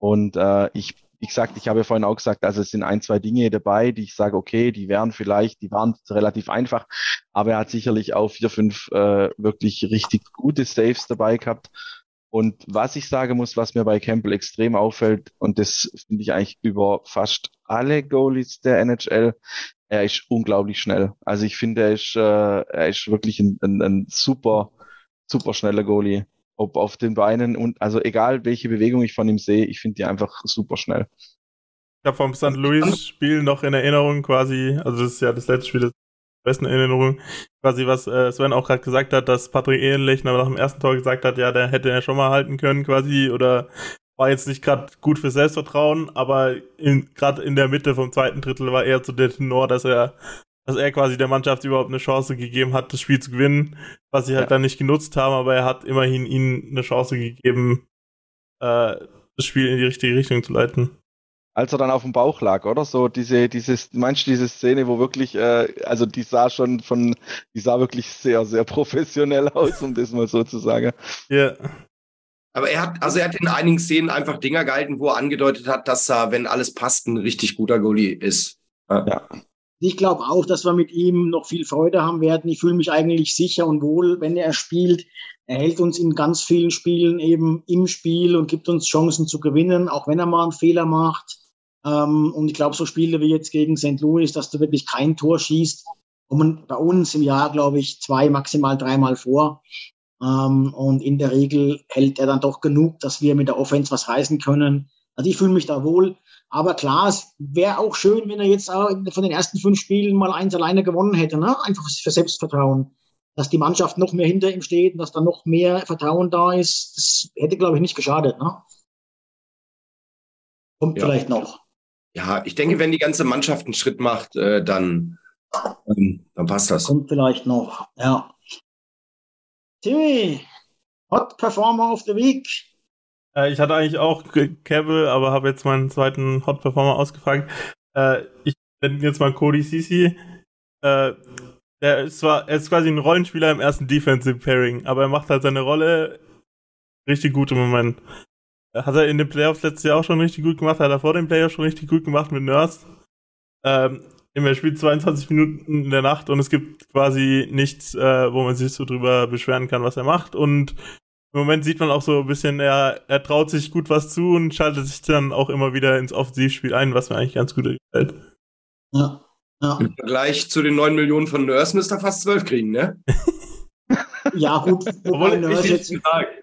Und äh, ich, wie gesagt, ich habe ja vorhin auch gesagt, also es sind ein, zwei Dinge dabei, die ich sage, okay, die wären vielleicht, die waren relativ einfach, aber er hat sicherlich auch vier, fünf äh, wirklich richtig gute Saves dabei gehabt. Und was ich sagen muss, was mir bei Campbell extrem auffällt, und das finde ich eigentlich über fast alle Goalies der NHL, er ist unglaublich schnell. Also ich finde, er ist, äh, er ist wirklich ein, ein, ein super, super schneller Goalie. Ob auf den Beinen und also egal welche Bewegung ich von ihm sehe, ich finde die einfach super schnell. Ich habe vom St. Louis-Spiel noch in Erinnerung quasi, also das ist ja das letzte Spiel des besten Erinnerung, quasi was äh, Sven auch gerade gesagt hat, dass Patrick Ehrenlich nach dem ersten Tor gesagt hat, ja, der hätte er schon mal halten können quasi oder war jetzt nicht gerade gut für Selbstvertrauen, aber gerade in der Mitte vom zweiten Drittel war er zu der Tenor, dass er dass er quasi der Mannschaft überhaupt eine Chance gegeben hat, das Spiel zu gewinnen, was sie halt ja. dann nicht genutzt haben, aber er hat immerhin ihnen eine Chance gegeben, äh, das Spiel in die richtige Richtung zu leiten als er dann auf dem Bauch lag, oder? So diese, dieses, meinst du diese Szene, wo wirklich, äh, also die sah schon von, die sah wirklich sehr, sehr professionell aus, um das mal so zu sagen. Ja. Aber er hat, also er hat in einigen Szenen einfach Dinger gehalten, wo er angedeutet hat, dass er, wenn alles passt, ein richtig guter Goalie ist. Ja. ja. Ich glaube auch, dass wir mit ihm noch viel Freude haben werden. Ich fühle mich eigentlich sicher und wohl, wenn er spielt. Er hält uns in ganz vielen Spielen eben im Spiel und gibt uns Chancen zu gewinnen, auch wenn er mal einen Fehler macht. Ähm, und ich glaube, so Spiele wie jetzt gegen St. Louis, dass du wirklich kein Tor schießt, kommen bei uns im Jahr, glaube ich, zwei, maximal dreimal vor. Ähm, und in der Regel hält er dann doch genug, dass wir mit der Offense was reißen können. Also ich fühle mich da wohl. Aber klar, es wäre auch schön, wenn er jetzt auch von den ersten fünf Spielen mal eins alleine gewonnen hätte. Ne? Einfach für Selbstvertrauen. Dass die Mannschaft noch mehr hinter ihm steht und dass da noch mehr Vertrauen da ist, das hätte, glaube ich, nicht geschadet. Ne? Kommt ja. vielleicht noch. Ja, ich denke, wenn die ganze Mannschaft einen Schritt macht, äh, dann, Ähm, dann passt das. Kommt vielleicht noch, ja. Timmy, Hot Performer of the Week. Äh, ich hatte eigentlich auch Cable, aber habe jetzt meinen zweiten Hot Performer ausgefragt. Äh, ich nenne jetzt mal Cody Cici. Äh, der ist zwar, er ist quasi ein Rollenspieler im ersten Defensive Pairing, aber er macht halt seine Rolle richtig gut im Moment. Hat er in den Playoffs letztes Jahr auch schon richtig gut gemacht, hat er vor den Playoffs schon richtig gut gemacht mit Nurse. Ähm, er spielt 22 Minuten in der Nacht und es gibt quasi nichts, äh, wo man sich so drüber beschweren kann, was er macht. Und im Moment sieht man auch so ein bisschen, er, er traut sich gut was zu und schaltet sich dann auch immer wieder ins Offensivspiel ein, was mir eigentlich ganz gut gefällt. Ja. ja. Im Vergleich zu den 9 Millionen von Nurse müsste er fast 12 kriegen, ne? Ja, gut. Obwohl, ich, jetzt,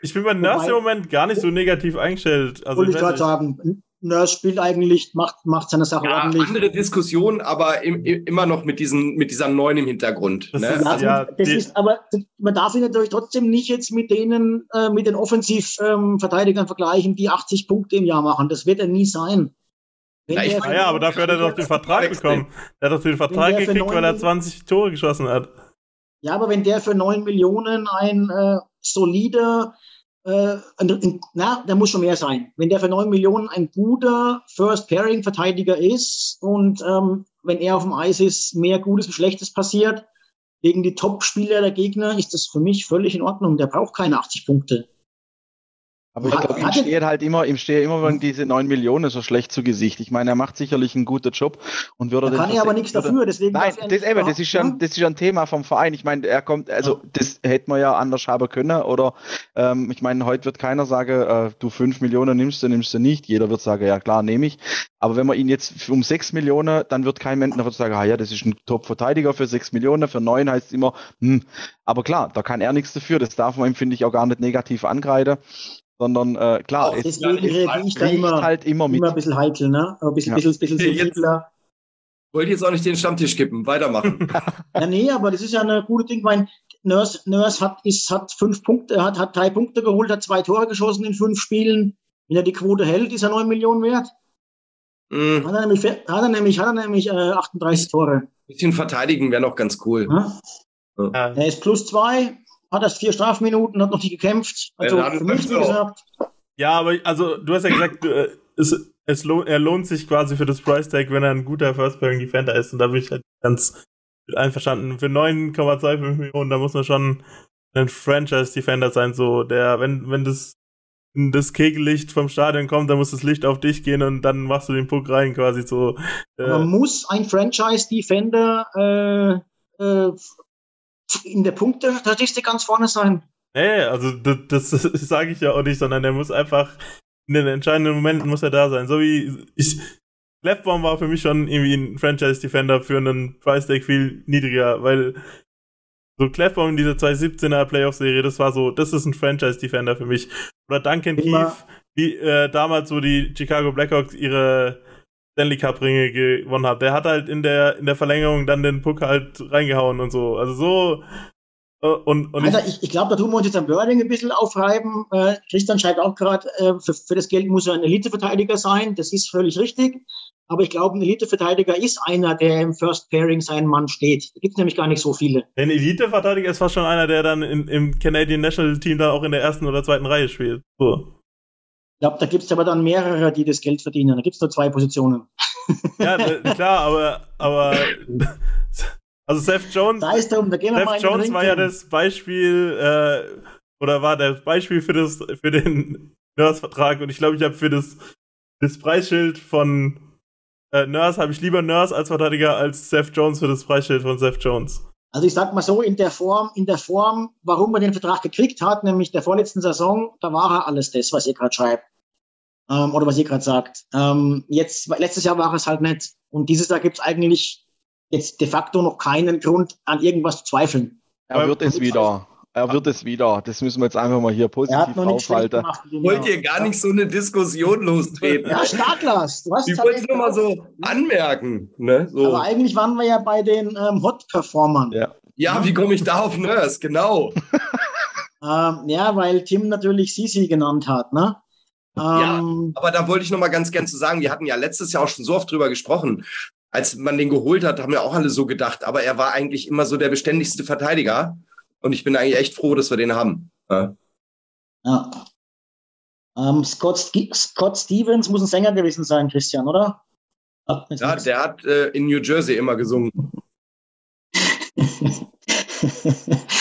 ich, bin bei Nurse im Moment gar nicht so negativ eingestellt. Also, wollte ich gerade sagen, Nurse spielt eigentlich, macht, macht seine Sache ja, ordentlich. Andere Diskussion, aber im, immer noch mit, diesen, mit dieser Neun im Hintergrund. Das ne? ist, also, ja, das ist, aber man darf ihn natürlich trotzdem nicht jetzt mit denen, äh, mit den Offensivverteidigern ähm, vergleichen, die 80 Punkte im Jahr machen. Das wird er nie sein. Ja, ich, ja, aber dafür hat er doch den Vertrag bekommen. Er hat doch den Vertrag gekriegt, weil er 20 Tore geschossen hat. Ja, aber wenn der für 9 Millionen ein äh, solider, äh, na, der muss schon mehr sein. Wenn der für 9 Millionen ein guter First-Pairing-Verteidiger ist und ähm, wenn er auf dem Eis ist, mehr Gutes und Schlechtes passiert, gegen die Top-Spieler der Gegner, ist das für mich völlig in Ordnung. Der braucht keine 80 Punkte. Aber ich glaube, ihm steht halt immer, ihm steht immer diese 9 Millionen so schlecht zu Gesicht. Ich meine, er macht sicherlich einen guten Job und würde. Da kann er aber nichts dafür, deswegen. Nein, das, eben, das ist schon, das ist schon ein Thema vom Verein. Ich meine, er kommt, also ja. das hätte man ja anders haben können. Oder ähm, ich meine, heute wird keiner sagen, äh, du 5 Millionen nimmst du, nimmst du nicht. Jeder wird sagen, ja klar, nehme ich. Aber wenn man ihn jetzt um 6 Millionen, dann wird kein Mensch noch sagen, ah ja, das ist ein Top-Verteidiger für 6 Millionen, für 9 heißt es immer, hm. Aber klar, da kann er nichts dafür. Das darf man ihm, finde ich, auch gar nicht negativ angreifen sondern äh, klar, es, deswegen rede ich da immer, halt immer, mit. immer ein bisschen heikel, ne? Ein bisschen, ja. bisschen, bisschen sensibler. Wollte jetzt auch nicht den Stammtisch kippen, weitermachen. ja, nee, aber das ist ja eine gute Ding, weil Nurse, Nurse hat, ist, hat fünf Punkte, hat, hat drei Punkte geholt, hat zwei Tore geschossen in fünf Spielen. Wenn er die Quote hält, ist er neun Millionen wert. Mm. Hat er nämlich, hat er nämlich, hat er nämlich äh, 38 Tore. Ein bisschen verteidigen wäre noch ganz cool. Ja? Ja. Er ist plus zwei, hat erst vier Strafminuten, hat noch nicht gekämpft. Also ja, für mich gesagt. Ja, aber also du hast ja gesagt, äh, es, es lohnt, er lohnt sich quasi für das Price Tag, wenn er ein guter First Pairing Defender ist. Und da bin ich halt ganz einverstanden. Für 9,25 Millionen, da muss man schon ein Franchise Defender sein, so der, wenn, wenn das das Kegellicht vom Stadion kommt, dann muss das Licht auf dich gehen und dann machst du den Puck rein, quasi so. Äh. Man muss ein Franchise Defender äh, äh, in der Punkte-Statistik ganz vorne sein. Nee, also das, das sage ich ja auch nicht, sondern er muss einfach in den entscheidenden Momenten muss er da sein. So wie ich. Lefbaum war für mich schon irgendwie ein Franchise-Defender für einen Price-Tag viel niedriger, weil so Clefbaum in dieser 2017er Playoff-Serie, das war so, das ist ein Franchise-Defender für mich. Oder Duncan Keith, wie äh, damals, wo die Chicago Blackhawks ihre Stanley Cup Ringe gewonnen hat. Der hat halt in der, in der Verlängerung dann den Puck halt reingehauen und so. Also so. Äh, und, und also ich, ich glaube, da tun wir uns jetzt am Wording ein bisschen aufreiben. Äh, Christian schreibt auch gerade, äh, für, für das Geld muss er ein Elite-Verteidiger sein. Das ist völlig richtig. Aber ich glaube, ein Elite-Verteidiger ist einer, der im First Pairing seinen Mann steht. Da gibt es nämlich gar nicht so viele. Ein Elite-Verteidiger ist fast schon einer, der dann in, im Canadian National Team dann auch in der ersten oder zweiten Reihe spielt. So. Ich glaube, da gibt es aber dann mehrere, die das Geld verdienen. Da gibt es nur zwei Positionen. Ja, klar, aber, aber also Seth Jones, da ist um, da gehen wir Seth mal Jones war ja das Beispiel äh, oder war das Beispiel für das für den Nurse-Vertrag und ich glaube, ich habe für das das Preisschild von äh, Nurse habe ich lieber Nurse als Verteidiger als Seth Jones für das Preisschild von Seth Jones. Also ich sag mal so, in der Form, in der Form, warum er den Vertrag gekriegt hat, nämlich der vorletzten Saison, da war er alles das, was ihr gerade schreibt. Ähm, oder was ihr gerade sagt. Ähm, jetzt, letztes Jahr war es halt nicht. Und dieses Jahr gibt es eigentlich jetzt de facto noch keinen Grund, an irgendwas zu zweifeln. Er wird es wieder. Er wird es wieder. Das müssen wir jetzt einfach mal hier positiv aufhalten. Wollt ihr gar nicht so eine Diskussion lostreten? Ja, Starklas. Du hast ich wollte es nur mal so anmerken. Ne? So. Aber eigentlich waren wir ja bei den ähm, Hot-Performern. Ja. ja, wie komme ich da auf Nurse? Genau. ähm, ja, weil Tim natürlich Sisi genannt hat. Ne? Ja, ähm, aber da wollte ich noch mal ganz gern zu sagen, wir hatten ja letztes Jahr auch schon so oft drüber gesprochen. als man den geholt hat, haben wir auch alle so gedacht, aber er war eigentlich immer so der beständigste Verteidiger. Und ich bin eigentlich echt froh, dass wir den haben. Ja. ja. Ähm, Scott, Scott Stevens muss ein Sänger gewesen sein, Christian, oder? ja, der hat äh, in New Jersey immer gesungen.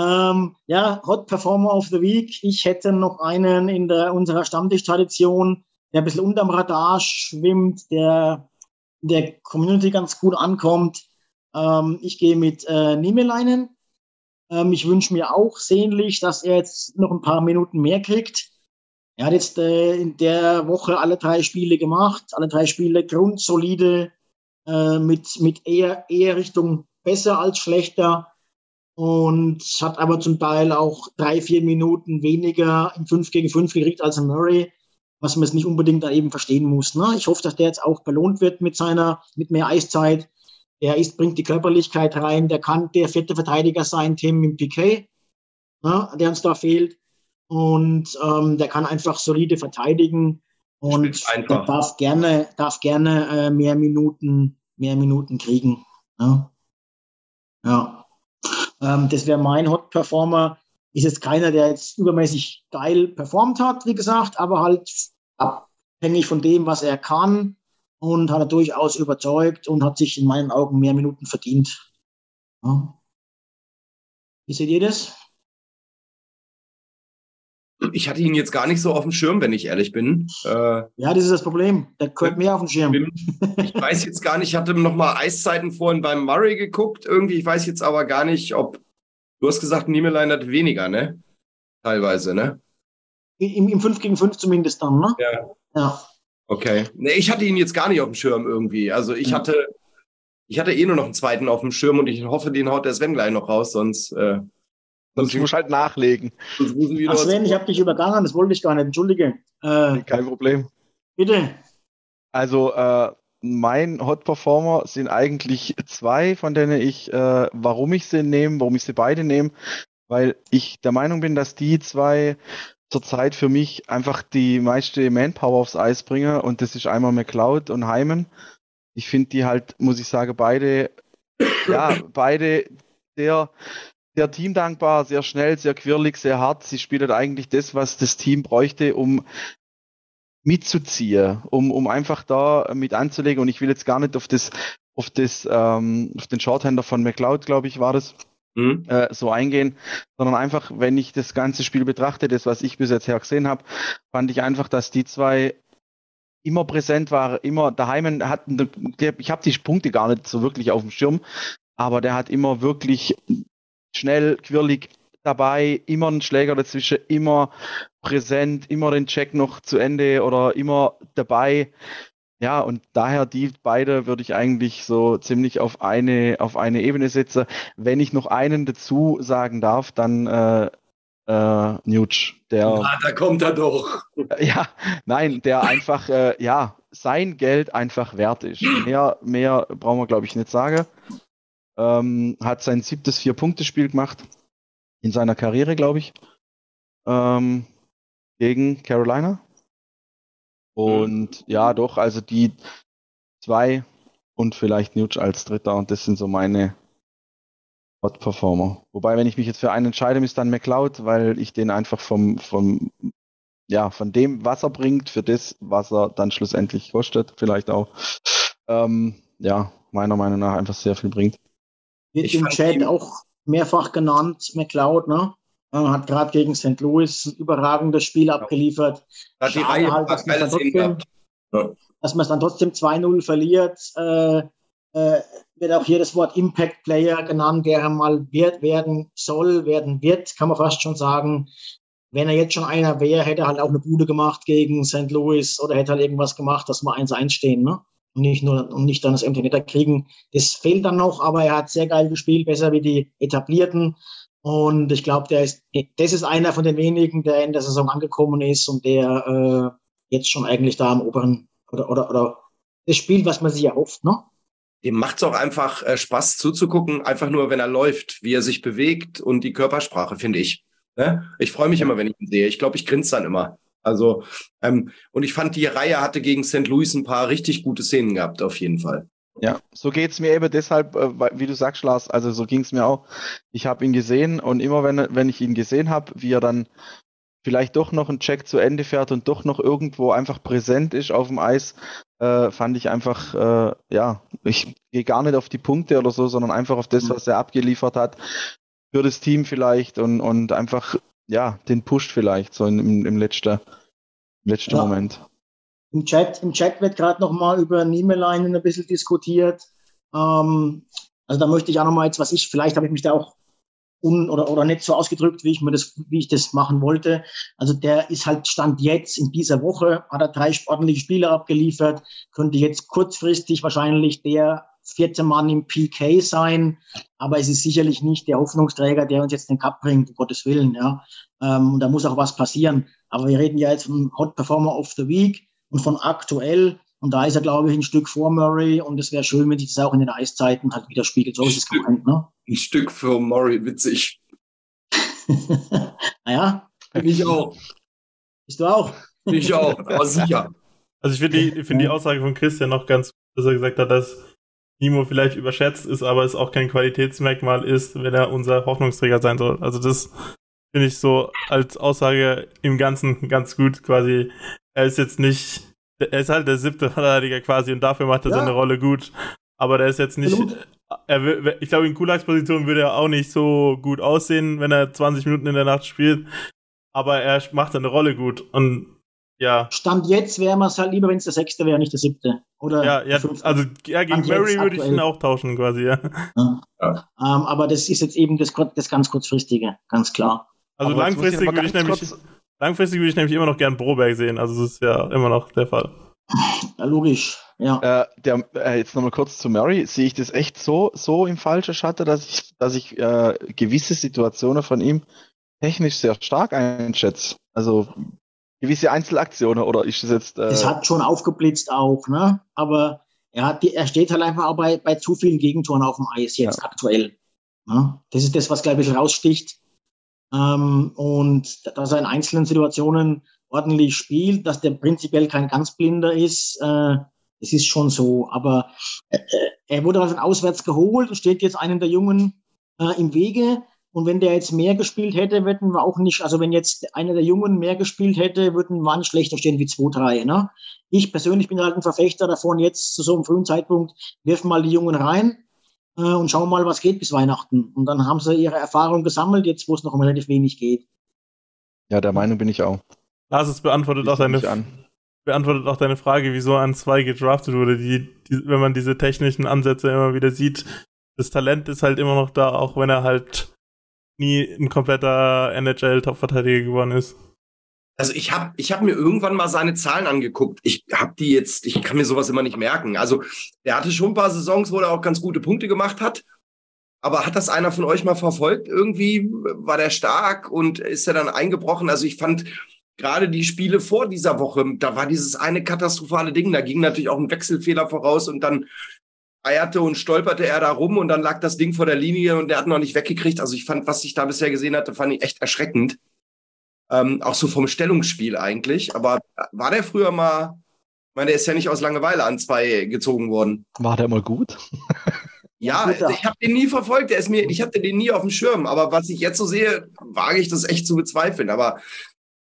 ähm, ja, Hot Performer of the Week. Ich hätte noch einen in der, unserer Stammtischtradition, der ein bisschen unterm Radar schwimmt, der in der Community ganz gut ankommt. Ähm, ich gehe mit äh, Niemeleinen. Ähm, ich wünsche mir auch sehnlich, dass er jetzt noch ein paar Minuten mehr kriegt. Er hat jetzt äh, in der Woche alle drei Spiele gemacht, alle drei Spiele grundsolide, äh, mit, mit eher, eher Richtung besser als schlechter und hat aber zum Teil auch drei, vier Minuten weniger im 5 gegen 5 gekriegt als Murray, was man es nicht unbedingt da eben verstehen muss. Ne? Ich hoffe, dass der jetzt auch belohnt wird mit seiner, mit mehr Eiszeit. Er ist, bringt die Körperlichkeit rein, der kann der vierte Verteidiger sein, Tim im PK, ne, der uns da fehlt. Und ähm, der kann einfach solide verteidigen und der darf gerne, darf gerne äh, mehr Minuten, mehr Minuten kriegen. Ne? Ja. Ähm, das wäre mein Hot Performer. Ist jetzt keiner, der jetzt übermäßig geil performt hat, wie gesagt, aber halt abhängig von dem, was er kann und hat er durchaus überzeugt und hat sich in meinen Augen mehr Minuten verdient. Ja. Wie seht ihr das? Ich hatte ihn jetzt gar nicht so auf dem Schirm, wenn ich ehrlich bin. Äh, ja, das ist das Problem. Der gehört mehr auf dem Schirm. Ich weiß jetzt gar nicht, ich hatte noch mal Eiszeiten vorhin beim Murray geguckt. Irgendwie, ich weiß jetzt aber gar nicht, ob. Du hast gesagt, Niemelein hat weniger, ne? Teilweise, ne? Im, Im 5 gegen 5 zumindest dann, ne? Ja. Ja. Okay. Nee, ich hatte ihn jetzt gar nicht auf dem Schirm irgendwie. Also ich ja. hatte, ich hatte eh nur noch einen zweiten auf dem Schirm und ich hoffe, den haut der Sven gleich noch raus, sonst. Äh, Sonst muss halt nachlegen. Ach Sven, ich habe dich übergangen, das wollte ich gar nicht, entschuldige. Äh, Kein Problem. Bitte. Also, äh, mein Hot Performer sind eigentlich zwei, von denen ich, äh, warum ich sie nehme, warum ich sie beide nehme, weil ich der Meinung bin, dass die zwei zurzeit für mich einfach die meiste Manpower aufs Eis bringen und das ist einmal McLeod und Hyman. Ich finde die halt, muss ich sagen, beide, ja, beide sehr sehr teamdankbar, sehr schnell, sehr quirlig, sehr hart. Sie spielt eigentlich das, was das Team bräuchte, um mitzuziehen, um, um einfach da mit anzulegen. Und ich will jetzt gar nicht auf das, auf das, ähm, auf den Shorthander von McLeod, glaube ich, war das, mhm. äh, so eingehen, sondern einfach, wenn ich das ganze Spiel betrachte, das, was ich bis jetzt her gesehen habe, fand ich einfach, dass die zwei immer präsent waren, immer daheim hatten, ich habe die Punkte gar nicht so wirklich auf dem Schirm, aber der hat immer wirklich schnell, quirlig dabei, immer einen Schläger dazwischen, immer präsent, immer den Check noch zu Ende oder immer dabei. Ja, und daher die beide würde ich eigentlich so ziemlich auf eine, auf eine Ebene setzen. Wenn ich noch einen dazu sagen darf, dann äh, äh, Nuge, der. Ah, da kommt er doch. Ja, nein, der einfach, äh, ja, sein Geld einfach wert ist. Mehr, mehr brauchen wir, glaube ich, nicht sagen. Ähm, hat sein siebtes Vier-Punkte-Spiel gemacht. In seiner Karriere, glaube ich. Ähm, gegen Carolina. Und mhm. ja, doch, also die zwei und vielleicht Nuge als Dritter. Und das sind so meine Hot Performer. Wobei, wenn ich mich jetzt für einen entscheide, ist dann McLeod, weil ich den einfach vom, vom, ja, von dem, was er bringt, für das, was er dann schlussendlich kostet, vielleicht auch, ähm, ja, meiner Meinung nach einfach sehr viel bringt. Wird im Chat auch mehrfach genannt, McLeod, ne? hat gerade gegen St. Louis ein überragendes Spiel ja. abgeliefert. Hat die Reihe halt, dass, man trotzdem, ja. es dann trotzdem 2-0 verliert. Äh, äh, wird auch hier das Wort Impact Player genannt, der mal wird, werden soll, werden wird, kann man fast schon sagen. Wenn er jetzt schon einer wäre, hätte er halt auch eine Bude gemacht gegen St. Louis oder hätte halt irgendwas gemacht, dass wir 1-1 stehen. Ne? Und nicht nur und nicht dann das Netter kriegen. Das fehlt dann noch, aber er hat sehr geil gespielt, besser wie die etablierten. Und ich glaube, ist, das ist einer von den wenigen, der in der Saison angekommen ist und der äh, jetzt schon eigentlich da am oberen oder oder oder das spielt, was man sich erhofft, ne? Dem macht es auch einfach äh, Spaß zuzugucken, einfach nur, wenn er läuft, wie er sich bewegt und die Körpersprache, finde ich. Ne? Ich freue mich immer, wenn ich ihn sehe. Ich glaube, ich grinse dann immer. Also, ähm, und ich fand, die Reihe hatte gegen St. Louis ein paar richtig gute Szenen gehabt, auf jeden Fall. Ja, so geht's mir eben deshalb, äh, wie du sagst, Lars, also so ging's mir auch. Ich habe ihn gesehen und immer wenn, wenn ich ihn gesehen habe, wie er dann vielleicht doch noch einen Check zu Ende fährt und doch noch irgendwo einfach präsent ist auf dem Eis, äh, fand ich einfach, äh, ja, ich gehe gar nicht auf die Punkte oder so, sondern einfach auf das, was er abgeliefert hat für das Team vielleicht und, und einfach, ja, den pusht vielleicht so im, im letzten, im letzten Ja. Moment. Im Chat, im Chat wird gerade noch mal über Niemeleinen ein bisschen diskutiert. Ähm, also da möchte ich auch noch mal jetzt, was ich, vielleicht habe ich mich da auch un oder, oder nicht so ausgedrückt, wie ich mir das, wie ich das machen wollte. Also der ist halt Stand jetzt in dieser Woche, hat er drei ordentliche Spiele abgeliefert, könnte jetzt kurzfristig wahrscheinlich der vierte Mann im PK sein, aber es ist sicherlich nicht der Hoffnungsträger, der uns jetzt den Cup bringt, um Gottes Willen, ja. Ähm, und da muss auch was passieren. Aber wir reden ja jetzt vom Hot Performer of the Week und von aktuell. Und da ist er, glaube ich, ein Stück vor Murray. Und es wäre schön, wenn sich das auch in den Eiszeiten halt widerspiegelt. So ist es gemeint, ne? Ein Stück für Murray, witzig. naja, Ich auch. bist du auch. Ich auch, aber sicher. Also ich finde die, ich finde die Aussage von Christian noch ganz, gut, dass er gesagt hat, dass Nimo vielleicht überschätzt ist, aber es auch kein Qualitätsmerkmal ist, wenn er unser Hoffnungsträger sein soll. Also das finde ich so als Aussage im Ganzen ganz gut quasi. Er ist jetzt nicht, er ist halt der siebte Verteidiger quasi und dafür macht er Ja. seine Rolle gut. Aber der ist jetzt nicht, er, ich glaube in Kulaks Position würde er auch nicht so gut aussehen, wenn er 20 Minuten in der Nacht spielt. Aber er macht seine Rolle gut und ja, Stand jetzt wäre man es halt lieber, wenn es der sechste wäre, nicht der siebte. Oder ja, ja, also ja, gegen Murray würde ich ihn auch tauschen quasi, ja. Ähm, aber das ist jetzt eben das, das ganz kurzfristige, ganz klar. Also Aber langfristig würde ich nämlich kurz- langfristig würde ich nämlich immer noch gern Broberg sehen, also das ist ja immer noch der Fall. Ja, logisch, ja. Äh, der, äh, jetzt nochmal kurz zu Murray. Sehe ich das echt so, so im falschen Schatten, dass ich, dass ich äh, gewisse Situationen von ihm technisch sehr stark einschätze? Also gewisse Einzelaktionen oder ist das jetzt. Äh, Es hat schon aufgeblitzt auch, ne? Aber er, hat die, er steht halt einfach auch bei, bei zu vielen Gegentoren auf dem Eis jetzt aktuell. Ne? Das ist das, was, glaube ich, raussticht. Ähm, und dass er in einzelnen Situationen ordentlich spielt, dass der prinzipiell kein ganz blinder ist, äh, das ist schon so. Aber äh, er wurde also auswärts geholt und steht jetzt einem der Jungen äh, im Wege. Und wenn der jetzt mehr gespielt hätte, würden wir auch nicht, also wenn jetzt einer der Jungen mehr gespielt hätte, würden wir nicht schlechter stehen wie 2-3. Ne? Ich persönlich bin halt ein Verfechter davon, jetzt zu so einem frühen Zeitpunkt, wirfen mal die Jungen rein äh, und schauen mal, was geht bis Weihnachten. Und dann haben sie ihre Erfahrung gesammelt, jetzt wo es noch um relativ wenig geht. ja, der Meinung bin ich auch. Lars, es beantwortet auch deine beantwortet auch deine Frage, wieso an zwei gedraftet wurde, die, die wenn man diese technischen Ansätze immer wieder sieht, das Talent ist halt immer noch da, auch wenn er halt nie ein kompletter NHL-Top-Verteidiger geworden ist. Also ich habe ich hab mir irgendwann mal seine Zahlen angeguckt. Ich habe die jetzt, ich kann mir sowas immer nicht merken. Also der hatte schon ein paar Saisons, wo er auch ganz gute Punkte gemacht hat. Aber hat das einer von euch mal verfolgt? Irgendwie war der stark und ist er dann eingebrochen? Also ich fand gerade die Spiele vor dieser Woche, da war dieses eine katastrophale Ding. Da ging natürlich auch ein Wechselfehler voraus und dann eierte und stolperte er da rum und dann lag das Ding vor der Linie und der hat noch nicht weggekriegt. Also ich fand, was ich da bisher gesehen hatte, fand ich echt erschreckend. Ähm, auch so vom Stellungsspiel eigentlich. Aber war der früher mal, ich meine, der ist ja nicht aus Langeweile an zwei gezogen worden. War der mal gut? Ja, ich habe den nie verfolgt. Der ist mir, ich hatte den nie auf dem Schirm. Aber was ich jetzt so sehe, wage ich das echt zu bezweifeln. Aber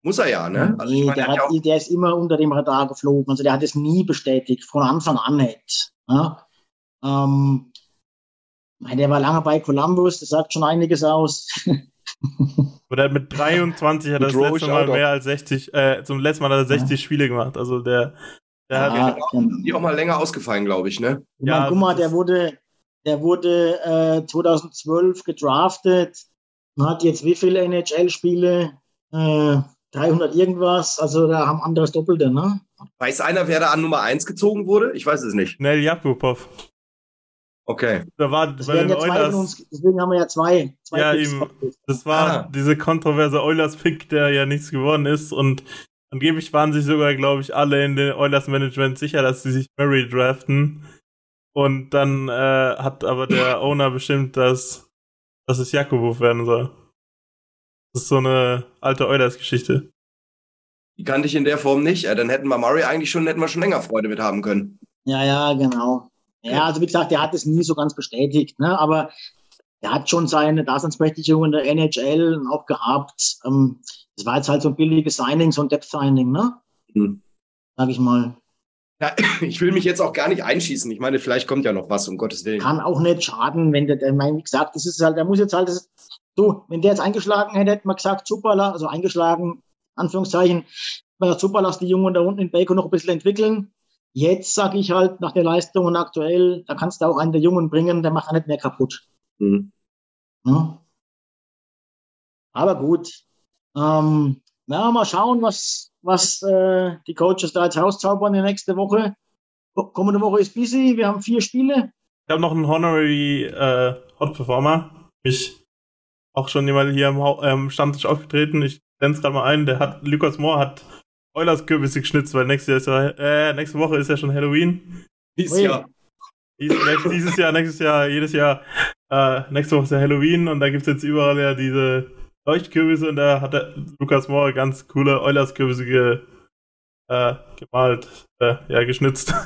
muss er ja, ne? Also Nee, meine, der, hat ja der ist immer unter dem Radar geflogen. Also der hat es nie bestätigt, von Anfang an nicht. Ja? Ähm, der war lange bei Columbus, das sagt schon einiges aus. Aber der hat mit 23 hat er das letzte Mal mehr als 60, äh, zum letzten Mal hat er 60 Spiele gemacht. Also der, der hat, Ja, genau. die auch mal länger ausgefallen, glaube ich, ne? Ich Ja, guck mal, das- der wurde, der wurde äh, 2012 gedraftet und hat jetzt wie viele NHL-Spiele? Äh, 300 irgendwas. Also da haben anderes Doppelte, ne? Weiß einer, wer da an Nummer eins gezogen wurde? Ich weiß es nicht. Nel Jakubov. Okay. Da war Das bei den ja zwei von Oilers, uns, deswegen haben wir ja zwei. zwei Ja, Picks. eben. das war Ah. diese kontroverse Oilers-Pick, der ja nichts geworden ist und angeblich waren sich sogar, glaube ich, alle in den Oilers-Management sicher, dass sie sich Murray draften. Und dann äh, hat aber der Owner bestimmt, dass, dass es Jakubov werden soll. Das ist so eine alte Oilers-Geschichte. Die kannte ich in der Form nicht. Ja, dann hätten wir Murray eigentlich schon, hätten wir schon länger Freude mit haben können. Ja, ja, genau. Ja, also wie gesagt, der hat es nie so ganz bestätigt, ne? aber er hat schon seine Daseinsberechtigung in der NHL auch gehabt. Ähm, das war jetzt halt so ein billiges Signing, so ein Depth-Signing, ne? Hm. Sag ich mal. Ja, ich will mich jetzt auch gar nicht einschießen. Ich meine, vielleicht kommt ja noch was, um Gottes Willen. Kann auch nicht schaden, wenn der, der mein, wie gesagt, das ist halt, der muss jetzt halt, das, so, wenn der jetzt eingeschlagen hätte, hätte man gesagt, super, also eingeschlagen, Anführungszeichen, man sagt, super, lass die Jungen da unten in Bacon noch ein bisschen entwickeln. Jetzt sage ich halt, nach der Leistung und aktuell, da kannst du auch einen der Jungen bringen, der macht ja nicht mehr kaputt. Mhm. Ja. Aber gut. Ähm, na, mal schauen, was, was äh, die Coaches da jetzt rauszaubern in der nächsten Woche. Kommende Woche ist busy, wir haben vier Spiele. Ich habe noch einen Honorary äh, Hot Performer. Ich auch schon jemand hier am ähm, Stammtisch aufgetreten. Ich nenne es gerade mal ein. Der hat, Lucas Moore hat Eulers Kürbisse geschnitzt, weil nächste, Jahr, äh, nächste Woche ist ja schon Halloween. Dieses Jahr. Dieses Jahr, nächstes Jahr, jedes Jahr. Äh, nächste Woche ist ja Halloween und da gibt's jetzt überall ja diese Leuchtkürbisse und da hat der Lukas Moore ganz coole Eulers-Kürbisse ge, äh, gemalt, äh, ja, geschnitzt.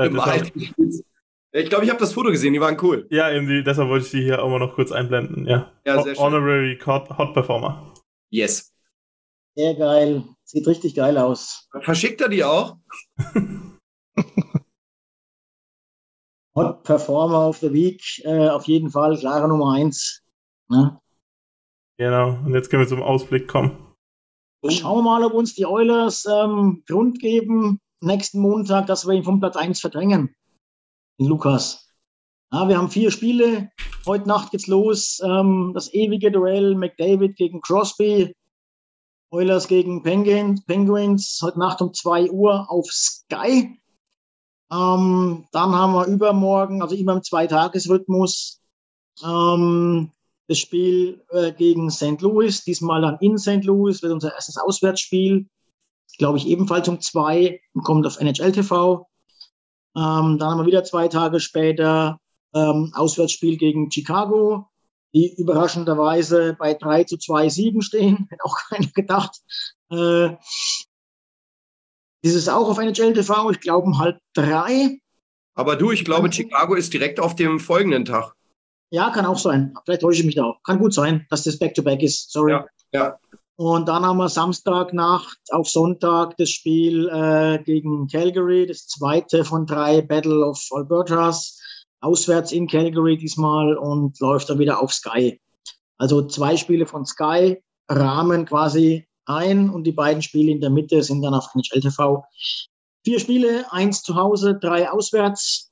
Äh, gemalt. Ich glaube, ich habe das Foto gesehen, die waren cool. Ja, eben die, deshalb wollte ich die hier auch mal noch kurz einblenden, ja. Ja, sehr schön. Honorary Hot, Hot Performer. Yes. Sehr geil. Sieht richtig geil aus. Verschickt er die auch? Hot Performer of the Week, äh, auf jeden Fall, klare Nummer eins. Ne? Genau, und jetzt können wir zum Ausblick kommen. Schauen wir mal, ob uns die Oilers ähm, Grund geben, nächsten Montag, dass wir ihn vom Platz 1 verdrängen. Den Lukas. Ja, wir haben vier Spiele. Heute Nacht geht's los. Ähm, das ewige Duell McDavid gegen Crosby. Oilers gegen Penguins, Penguins. Heute Nacht um 2 Uhr auf Sky. Ähm, dann haben wir übermorgen, also immer im Zweitagesrhythmus, ähm, das Spiel äh, gegen St. Louis, diesmal dann in St. Louis, wird unser erstes Auswärtsspiel. Glaube ich ebenfalls um zwei und kommt auf NHL TV. Ähm, dann haben wir wieder zwei Tage später ähm, Auswärtsspiel gegen Chicago, die überraschenderweise bei 3 zu 2 Siegen stehen. Hätte auch keiner gedacht. Äh, dieses auch auf NHL TV, ich glaube um halb drei. Aber du, ich glaube, Chicago ist direkt auf dem folgenden Tag. Ja, kann auch sein. Vielleicht täusche ich mich da auch. Kann gut sein, dass das Back-to-Back -back ist. Sorry. Ja, ja. Und dann haben wir Samstagnacht auf Sonntag das Spiel äh, gegen Calgary, das zweite von drei Battle of Albertas, auswärts in Calgary diesmal und läuft dann wieder auf Sky. Also zwei Spiele von Sky rahmen quasi ein und die beiden Spiele in der Mitte sind dann auf NHL TV. Vier Spiele, eins zu Hause, drei auswärts.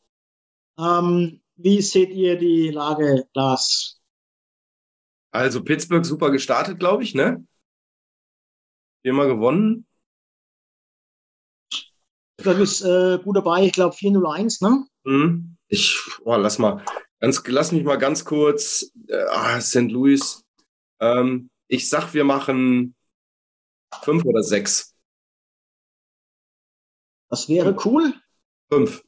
Ähm, wie seht ihr die Lage, Lars? Also Pittsburgh super gestartet, glaube ich, ne? Viermal gewonnen. Pittsburgh ist äh, gut dabei, ich glaube 4-0-1, ne? Hm. Ich, oh, lass mal, ganz, lass mich mal ganz kurz, äh, ah, St. Louis. Ähm, ich sag, wir machen fünf oder sechs. Das wäre cool. Fünf.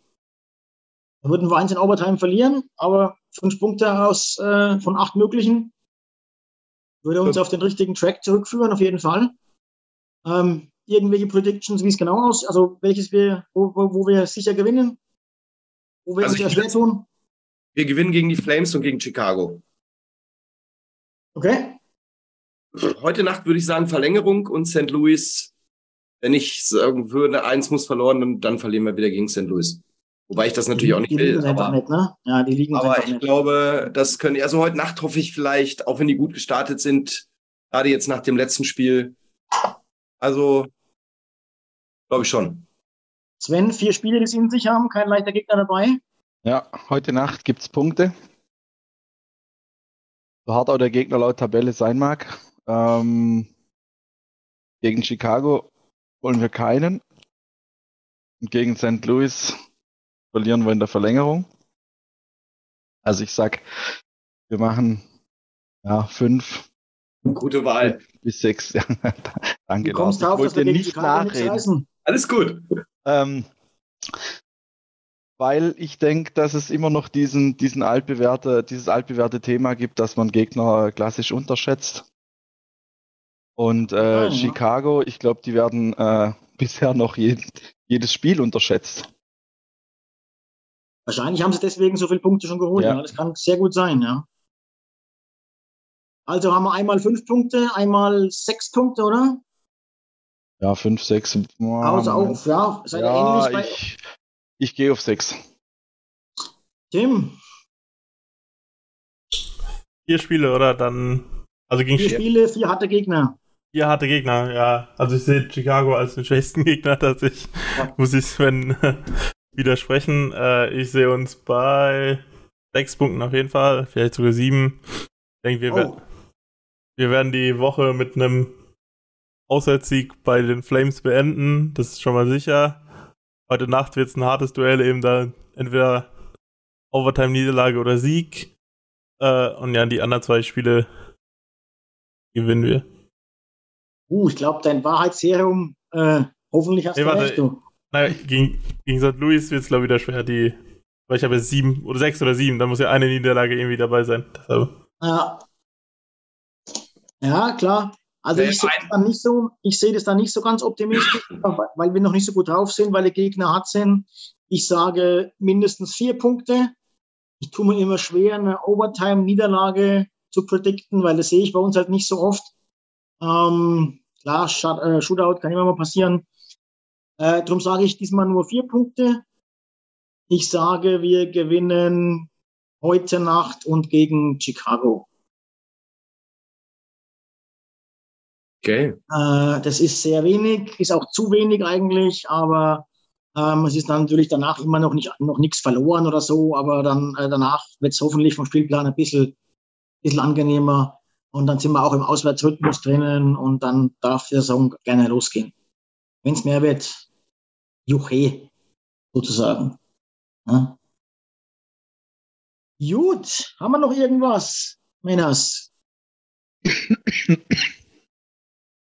Da würden wir eins in Overtime verlieren, aber fünf Punkte aus äh, von acht möglichen würde uns auf den richtigen Track zurückführen, auf jeden Fall. Ähm, irgendwelche Predictions, wie es genau aus, also welches wir, wo, wo, wo wir sicher gewinnen, wo wir Also uns ja schwer tun. Wir gewinnen gegen die Flames und gegen Chicago. Okay, Heute Nacht würde ich sagen Verlängerung und St. Louis. Wenn ich sagen würde, eins muss verloren, dann, dann verlieren wir wieder gegen St. Louis. Wobei ich das natürlich auch nicht die will. Aber, nicht, ne? Ja, die aber ich nicht. glaube, das können, also heute Nacht hoffe ich vielleicht, auch wenn die gut gestartet sind, gerade jetzt nach dem letzten Spiel. Also, glaube ich schon. Sven, vier Spiele, die sie in sich haben, kein leichter Gegner dabei. Ja, heute Nacht gibt es Punkte. So hart auch der Gegner laut Tabelle sein mag. Ähm, gegen Chicago wollen wir keinen. Und gegen St. Louis verlieren wir in der Verlängerung. Also ich sag, wir machen ja fünf Gute Wahl. bis sechs. Ja, Danke, Du kommst Lars. drauf, Ich dass wir wollte gegen nicht Chicago nichts nachreden. reißen. Alles gut. Ähm, weil ich denke, dass es immer noch diesen, diesen altbewährte, dieses altbewährte Thema gibt, dass man Gegner klassisch unterschätzt. Und äh, Ja. Chicago, ich glaube, die werden äh, bisher noch jed jedes Spiel unterschätzt. Wahrscheinlich haben sie deswegen so viele Punkte schon geholt. Ja. Ja. Das kann sehr gut sein, ja. Also haben wir einmal fünf Punkte, einmal sechs Punkte, oder? Ja, 5, 6. Pause auf, ja. Seid ihr ja, ähnlich bei ich, ich gehe auf 6. Tim? Vier Spiele, oder? Dann. Also gegen Vier Spiele, vier harte Gegner. Vier harte Gegner, ja. Also ich sehe Chicago als den schwächsten Gegner tatsächlich. Ja. Muss ich Sven widersprechen. Äh, ich sehe uns bei sechs Punkten auf jeden Fall, vielleicht sogar sieben. Ich denke, wir, Oh. wer- wir werden die Woche mit einem Auswärtssieg bei den Flames beenden. Das ist schon mal sicher. Heute Nacht wird es ein hartes Duell, eben da entweder Overtime-Niederlage oder Sieg. Äh, und ja, die anderen zwei Spiele gewinnen wir. Uh, ich glaube, dein Wahrheitsserum, äh, hoffentlich hast Nee, du recht, du. Naja, gegen, gegen St. Louis wird es, glaube ich, wieder schwer. Die, weil ich habe jetzt sieben oder sechs oder sieben, da muss ja eine Niederlage irgendwie dabei sein. Deshalb. Ja. Ja, klar. Also ich sehe das dann nicht so, ich sehe das dann nicht so ganz optimistisch, weil wir noch nicht so gut drauf sind, weil die Gegner hart sind. Ich sage mindestens vier Punkte. Ich tue mir immer schwer, eine Overtime-Niederlage zu predikten, weil das sehe ich bei uns halt nicht so oft. Ähm, klar, äh, Shootout kann immer mal passieren. Äh, darum sage ich diesmal nur vier Punkte. Ich sage, wir gewinnen heute Nacht und gegen Chicago. Okay. Äh, das ist sehr wenig, ist auch zu wenig eigentlich, aber ähm, es ist dann natürlich danach immer noch nicht noch nichts verloren oder so, aber dann äh, danach wird es hoffentlich vom Spielplan ein bisschen, bisschen angenehmer und dann sind wir auch im Auswärtsrhythmus drinnen und dann darf der Song gerne losgehen. Wenn es mehr wird, juche, sozusagen. Ja. Gut, haben wir noch irgendwas, Männers?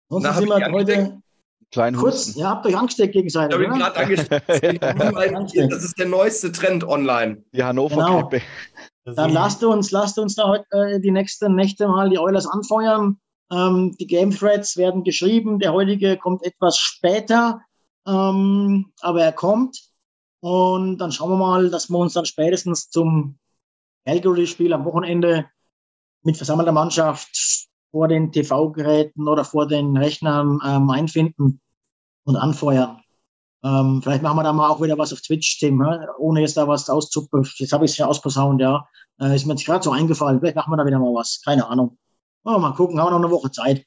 Sonst Na, sind ich wir angesteckt? heute Kleinen kurz, Husten. ihr habt euch angesteckt Ich gegenseitig, habe ihn oder? gerade angesprochen. Das ist der neueste Trend online. Die Hannover Genau. Dann lasst uns, lasst uns da heute äh, die nächsten Nächte mal die Oilers anfeuern. Ähm, die Game Threads werden geschrieben. Der heutige kommt etwas später, ähm, aber er kommt. Und dann schauen wir mal, dass wir uns dann spätestens zum Calgary-Spiel am Wochenende mit versammelter Mannschaft vor den TV-Geräten oder vor den Rechnern ähm, einfinden und anfeuern. Ähm, vielleicht machen wir da mal auch wieder was auf Twitch, Tim, ohne jetzt da was auszuppen. Jetzt habe ich es ja ausposaunt, ja. Äh, ist mir jetzt gerade so eingefallen. Vielleicht machen wir da wieder mal was. Keine Ahnung. Oh, mal gucken, haben wir noch eine Woche Zeit.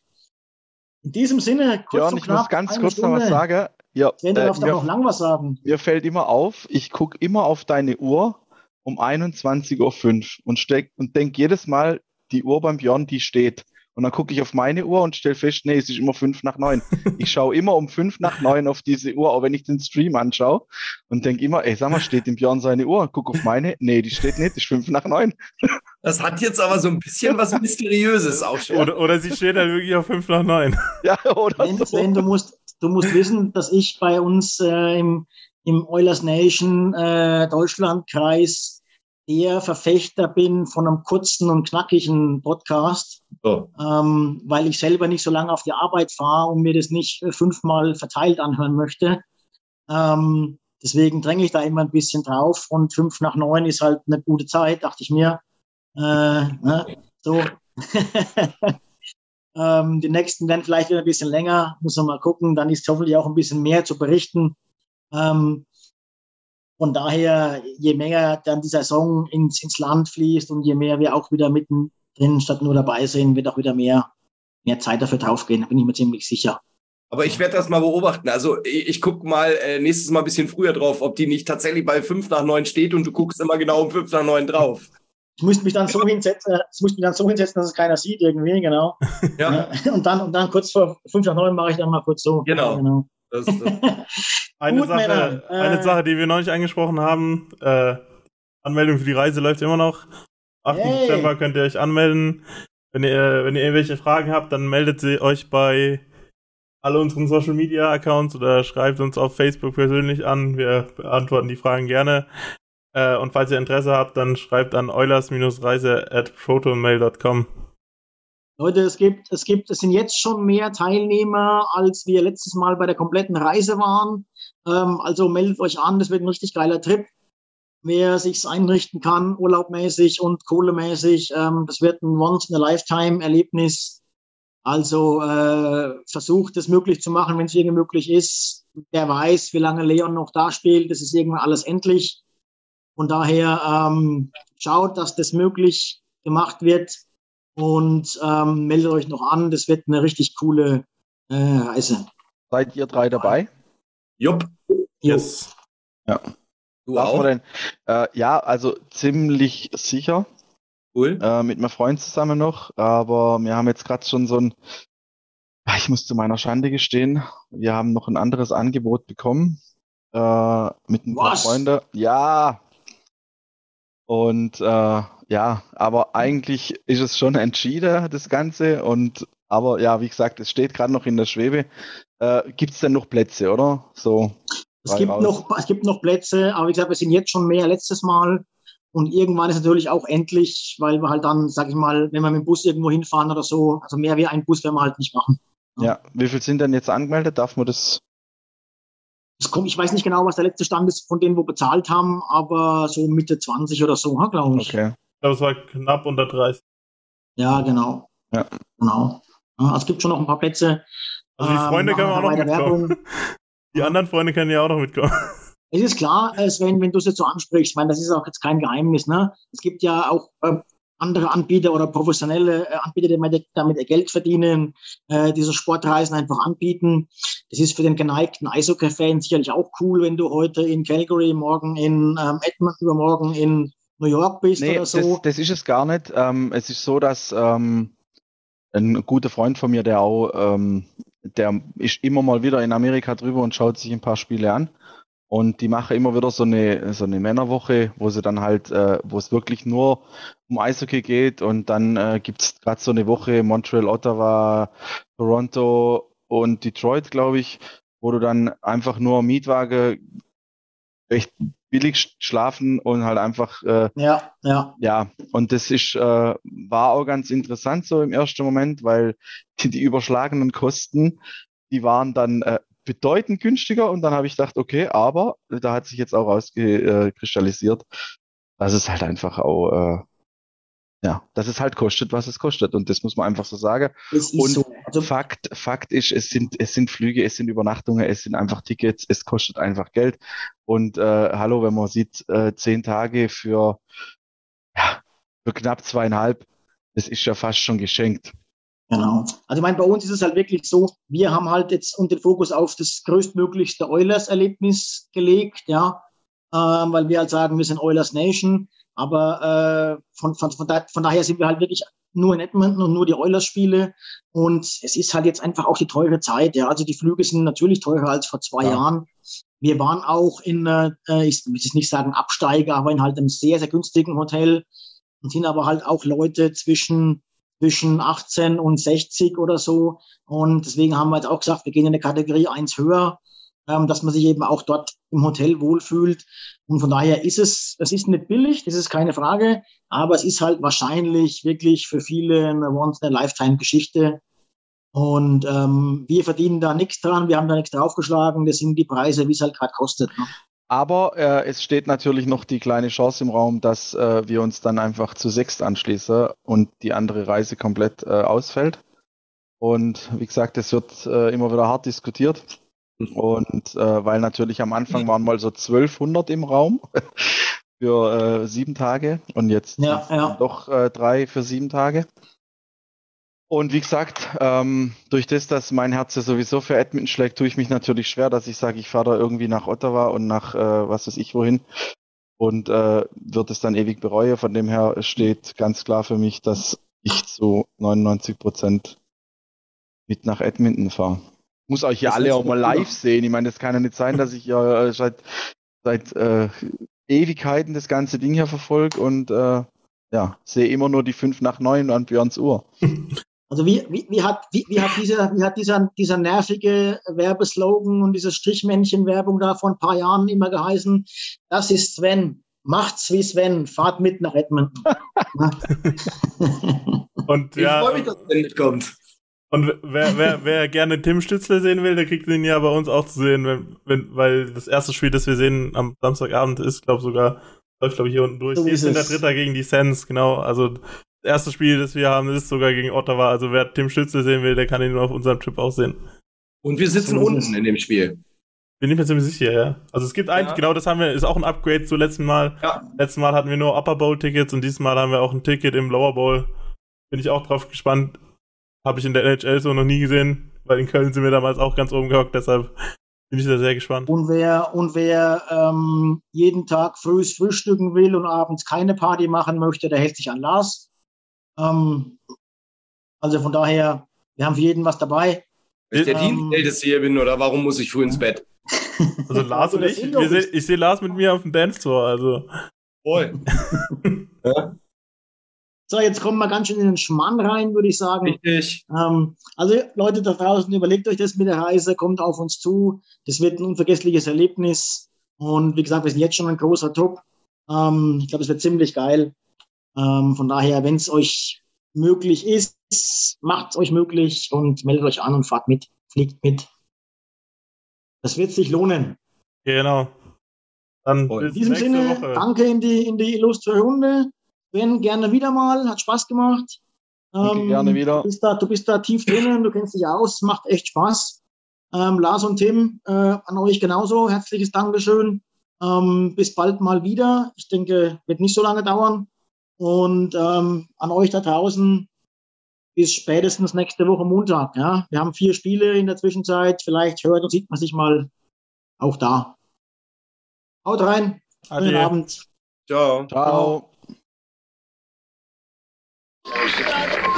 In diesem Sinne, kurz Björn, und ich knapp, muss ganz kurz noch was Stunde. sagen. Ja, Sven, du äh, darfst mir, noch lang was sagen. mir fällt immer auf, ich gucke immer auf deine Uhr um 21.05 Uhr und, steck, und denk jedes Mal, die Uhr beim Björn, die steht. Und dann gucke ich auf meine Uhr und stelle fest, nee, es ist immer fünf nach neun. Ich schaue immer um fünf nach neun auf diese Uhr, auch wenn ich den Stream anschaue und denke immer, ey, sag mal, steht dem Björn seine Uhr? Guck auf meine, nee, die steht nicht, ist fünf nach neun. Das hat jetzt aber so ein bisschen was Mysteriöses auch schon. Oder, oder sie steht dann wirklich auf 5 nach 9. Ja, oder Sven, so. Sven, du musst, du musst wissen, dass ich bei uns äh, im, im Oilers Nation äh, Deutschlandkreis der Verfechter bin von einem kurzen und knackigen Podcast, So. ähm, weil ich selber nicht so lange auf die Arbeit fahre und mir das nicht äh, fünfmal verteilt anhören möchte. Ähm, deswegen dränge ich da immer ein bisschen drauf und fünf nach neun ist halt eine gute Zeit, dachte ich mir. Äh, ne? So. ähm, die nächsten werden vielleicht wieder ein bisschen länger, muss man mal gucken. Dann ist hoffentlich auch ein bisschen mehr zu berichten. Ähm, von daher, je mehr dann die Saison ins, ins Land fließt und je mehr wir auch wieder mittendrin statt nur dabei sind, wird auch wieder mehr, mehr Zeit dafür draufgehen, da bin ich mir ziemlich sicher. Aber ich werde das mal beobachten. Also ich, ich gucke mal äh, nächstes Mal ein bisschen früher drauf, ob die nicht tatsächlich bei fünf nach neun steht und du guckst immer genau um fünf nach neun drauf. Ich müsste mich dann so hinsetzen, äh, ich müsste mich dann so hinsetzen, dass es keiner sieht irgendwie, genau. Ja, Und dann, und dann kurz vor fünf nach neun mache ich dann mal kurz so. Genau. Das, das, Eine, Gut, Sache, äh, eine Sache, die wir noch nicht angesprochen haben, äh, Anmeldung für die Reise läuft immer noch. 8. Yay. Dezember könnt ihr euch anmelden. Wenn ihr, wenn ihr irgendwelche Fragen habt, dann meldet sie euch bei alle unseren Social Media Accounts oder schreibt uns auf Facebook persönlich an. Wir beantworten die Fragen gerne. Äh, und falls ihr Interesse habt, dann schreibt an eulers-reise at protonmail.com. Leute, es gibt, es gibt, es sind jetzt schon mehr Teilnehmer, als wir letztes Mal bei der kompletten Reise waren. Ähm, also meldet euch an, das wird ein richtig geiler Trip. wer sich's einrichten kann, urlaubmäßig und kohlemäßig. Ähm, das wird ein Once-in-a-Lifetime-Erlebnis. Also äh, versucht es möglich zu machen, wenn es irgendwie möglich ist. Wer weiß, wie lange Leon noch da spielt, das ist irgendwann alles endlich. Von daher ähm, schaut, dass das möglich gemacht wird und ähm, meldet euch noch an. Das wird eine richtig coole äh, Reise. Seid ihr drei dabei? Jupp. Yes. Ja. Du auch? denn? Äh, ja, also ziemlich sicher. Cool. Äh, mit meinem Freund zusammen noch, aber wir haben jetzt gerade schon so ein, Ah, ich muss zu meiner Schande gestehen, wir haben noch ein anderes Angebot bekommen äh, mit ein paar Was? Freunden. Ja. Und äh, ja, aber eigentlich ist es schon entschieden, das Ganze. Und aber ja, wie gesagt, es steht gerade noch in der Schwebe. Äh, Gibt es denn noch Plätze, oder? So. Es gibt, raus. noch, es gibt noch Plätze, aber wie gesagt, wir sind jetzt schon mehr letztes Mal. Und irgendwann ist natürlich auch endlich, weil wir halt dann, sag ich mal, wenn wir mit dem Bus irgendwo hinfahren oder so, also mehr wie ein Bus werden wir halt nicht machen. Ja, wie viel sind denn jetzt angemeldet? Darf man das? Kommt, ich weiß nicht genau, was der letzte Stand ist von denen, wo bezahlt haben, aber so Mitte 20 oder so, glaube ich. Okay. Ich glaube, es war knapp unter 30. Ja, genau. Ja. Genau. Ja, also es gibt schon noch ein paar Plätze. Also die Ähm, Freunde können auch noch mitkommen. Werbung. Die anderen Freunde können ja auch noch mitkommen. Es ist klar, äh, Sven, wenn du es jetzt so ansprichst, ich meine, das ist auch jetzt kein Geheimnis. Ne? Es gibt ja auch ähm, andere Anbieter oder professionelle äh, Anbieter, die damit, Geld verdienen, äh, diese Sportreisen einfach anbieten. Das ist für den geneigten Eishockey-Fan sicherlich auch cool, wenn du heute in Calgary, morgen in ähm, Edmonton, übermorgen in New York bist Nee, oder das, so. das ist es gar nicht. Ähm, es ist so, dass ähm, ein guter Freund von mir, der auch, ähm, der ist immer mal wieder in Amerika drüber und schaut sich ein paar Spiele an. Und die machen immer wieder so eine, so eine Männerwoche, wo sie dann halt, äh, wo es wirklich nur um Eishockey geht. Und dann äh, gibt's gerade so eine Woche Montreal, Ottawa, Toronto und Detroit, glaube ich, wo du dann einfach nur Mietwagen recht billig schlafen und halt einfach äh, Ja, ja. ja, und das ist, äh, war auch ganz interessant so im ersten Moment, weil die, die überschlagenen Kosten, die waren dann äh, bedeutend günstiger und dann habe ich gedacht, okay, aber da hat sich jetzt auch rausgekristallisiert, dass es halt einfach auch, äh, ja, dass es halt kostet, was es kostet und das muss man einfach so sagen. Und so. Also, Fakt, Fakt ist, es sind, es sind Flüge, es sind Übernachtungen, es sind einfach Tickets, es kostet einfach Geld. Und äh, hallo, wenn man sieht, äh, zehn Tage für, ja, für knapp zweieinhalb, das ist ja fast schon geschenkt. Genau. Also ich meine, bei uns ist es halt wirklich so, wir haben halt jetzt den Fokus auf das größtmöglichste Oilers-Erlebnis gelegt, ja, ähm, weil wir halt sagen, wir sind Oilers Nation, aber äh, von, von, von, da, von daher sind wir halt wirklich nur in Edmonton und nur die Oilers-Spiele und es ist halt jetzt einfach auch die teure Zeit, ja, also die Flüge sind natürlich teurer als vor zwei Ja. Jahren. Wir waren auch in, äh, ich will jetzt nicht sagen Absteiger, aber in halt einem sehr, sehr günstigen Hotel und sind aber halt auch Leute zwischen zwischen 18 und 60 oder so. Und deswegen haben wir jetzt auch gesagt, wir gehen in eine Kategorie eins höher, dass man sich eben auch dort im Hotel wohlfühlt. Und von daher ist es, es ist nicht billig, das ist keine Frage, aber es ist halt wahrscheinlich wirklich für viele eine Once-in-a-Lifetime-Geschichte. Und ähm, wir verdienen da nichts dran, wir haben da nichts draufgeschlagen, das sind die Preise, wie es halt gerade kostet. Ne? Aber äh, es steht natürlich noch die kleine Chance im Raum, dass äh, wir uns dann einfach zu sechst anschließen und die andere Reise komplett äh, ausfällt. Und wie gesagt, es wird äh, immer wieder hart diskutiert. Und äh, weil natürlich am Anfang waren mal so 1200 im Raum für äh, sieben Tage und jetzt Ja, ja. doch äh, drei für sieben Tage. Und wie gesagt, ähm, durch das, dass mein Herz ja sowieso für Edmonton schlägt, tue ich mich natürlich schwer, dass ich sage, ich fahre da irgendwie nach Ottawa und nach äh, was weiß ich wohin und äh, wird es dann ewig bereue. Von dem her steht ganz klar für mich, dass ich zu 99 Prozent mit nach Edmonton fahre. Muss euch ja alle auch mal super. live sehen. Ich meine, das kann ja nicht sein, dass ich ja äh, seit, seit äh, Ewigkeiten das ganze Ding hier verfolge und äh, ja, sehe immer nur die 5 nach 9 an Björns Uhr. Also wie, wie, wie hat, wie, wie hat, dieser, wie hat dieser, dieser nervige Werbeslogan und diese Strichmännchen-Werbung da vor ein paar Jahren immer geheißen? Das ist Sven. Macht's wie Sven. Fahrt mit nach Edmonton. Und Ich ja, freue mich, dass der mitkommt. Und wer, wer, wer gerne Tim Stützle sehen will, der kriegt ihn ja bei uns auch zu sehen, wenn, wenn, weil das erste Spiel, das wir sehen am Samstagabend ist, glaube sogar Läuft, glaube ich, hier unten durch. So ist der Dritter gegen die Sens, genau. Also das erste Spiel, das wir haben, ist sogar gegen Ottawa. Also wer Tim Stütze sehen will, der kann ihn nur auf unserem Trip auch sehen. Und wir sitzen so unten in dem Spiel. Bin ich mir ziemlich sicher, ja. Also es gibt eigentlich, ja. genau das haben wir, ist auch ein Upgrade zu letzten Mal. Ja. Letztes Mal hatten wir nur Upper Bowl Tickets und diesmal haben wir auch ein Ticket im Lower Bowl. Bin ich auch drauf gespannt. Habe ich in der NHL so noch nie gesehen, weil in Köln sind wir damals auch ganz oben gehockt, deshalb bin ich da sehr gespannt. Und wer, und wer ähm, jeden Tag frühs frühstücken will und abends keine Party machen möchte, der hält sich an Lars. Ähm, also von daher, wir haben für jeden was dabei. Wenn ich der ähm, Dienstälteste hier bin, oder warum muss ich früh ins Bett? Also Lars und ich, seh, ich sehe Lars mit mir auf dem Dance Tour, also. Voll. ja. So, jetzt kommen wir ganz schön in den Schmann rein, würde ich sagen. Richtig. Ähm, also Leute da draußen, überlegt euch das mit der Reise, kommt auf uns zu. Das wird ein unvergessliches Erlebnis. Und wie gesagt, wir sind jetzt schon ein großer Trupp. Ähm, ich glaube, es wird ziemlich geil. Ähm, von daher, wenn es euch möglich ist, macht es euch möglich und meldet euch an und fahrt mit, fliegt mit. Das wird sich lohnen. Genau. Dann in diesem Sinne, Woche. danke in die, in die illustre Runde. Ben, gerne wieder mal, hat Spaß gemacht. Ähm, gerne wieder. Du bist, da, du bist da tief drinnen, du kennst dich aus, macht echt Spaß. Ähm, Lars und Tim, äh, an euch genauso, herzliches Dankeschön. Ähm, bis bald mal wieder. Ich denke, wird nicht so lange dauern. Und ähm, an euch da draußen bis spätestens nächste Woche Montag. Ja? Wir haben vier Spiele in der Zwischenzeit. Vielleicht hört und sieht man sich mal auch da. Haut rein. Guten Abend. Ciao. Ciao.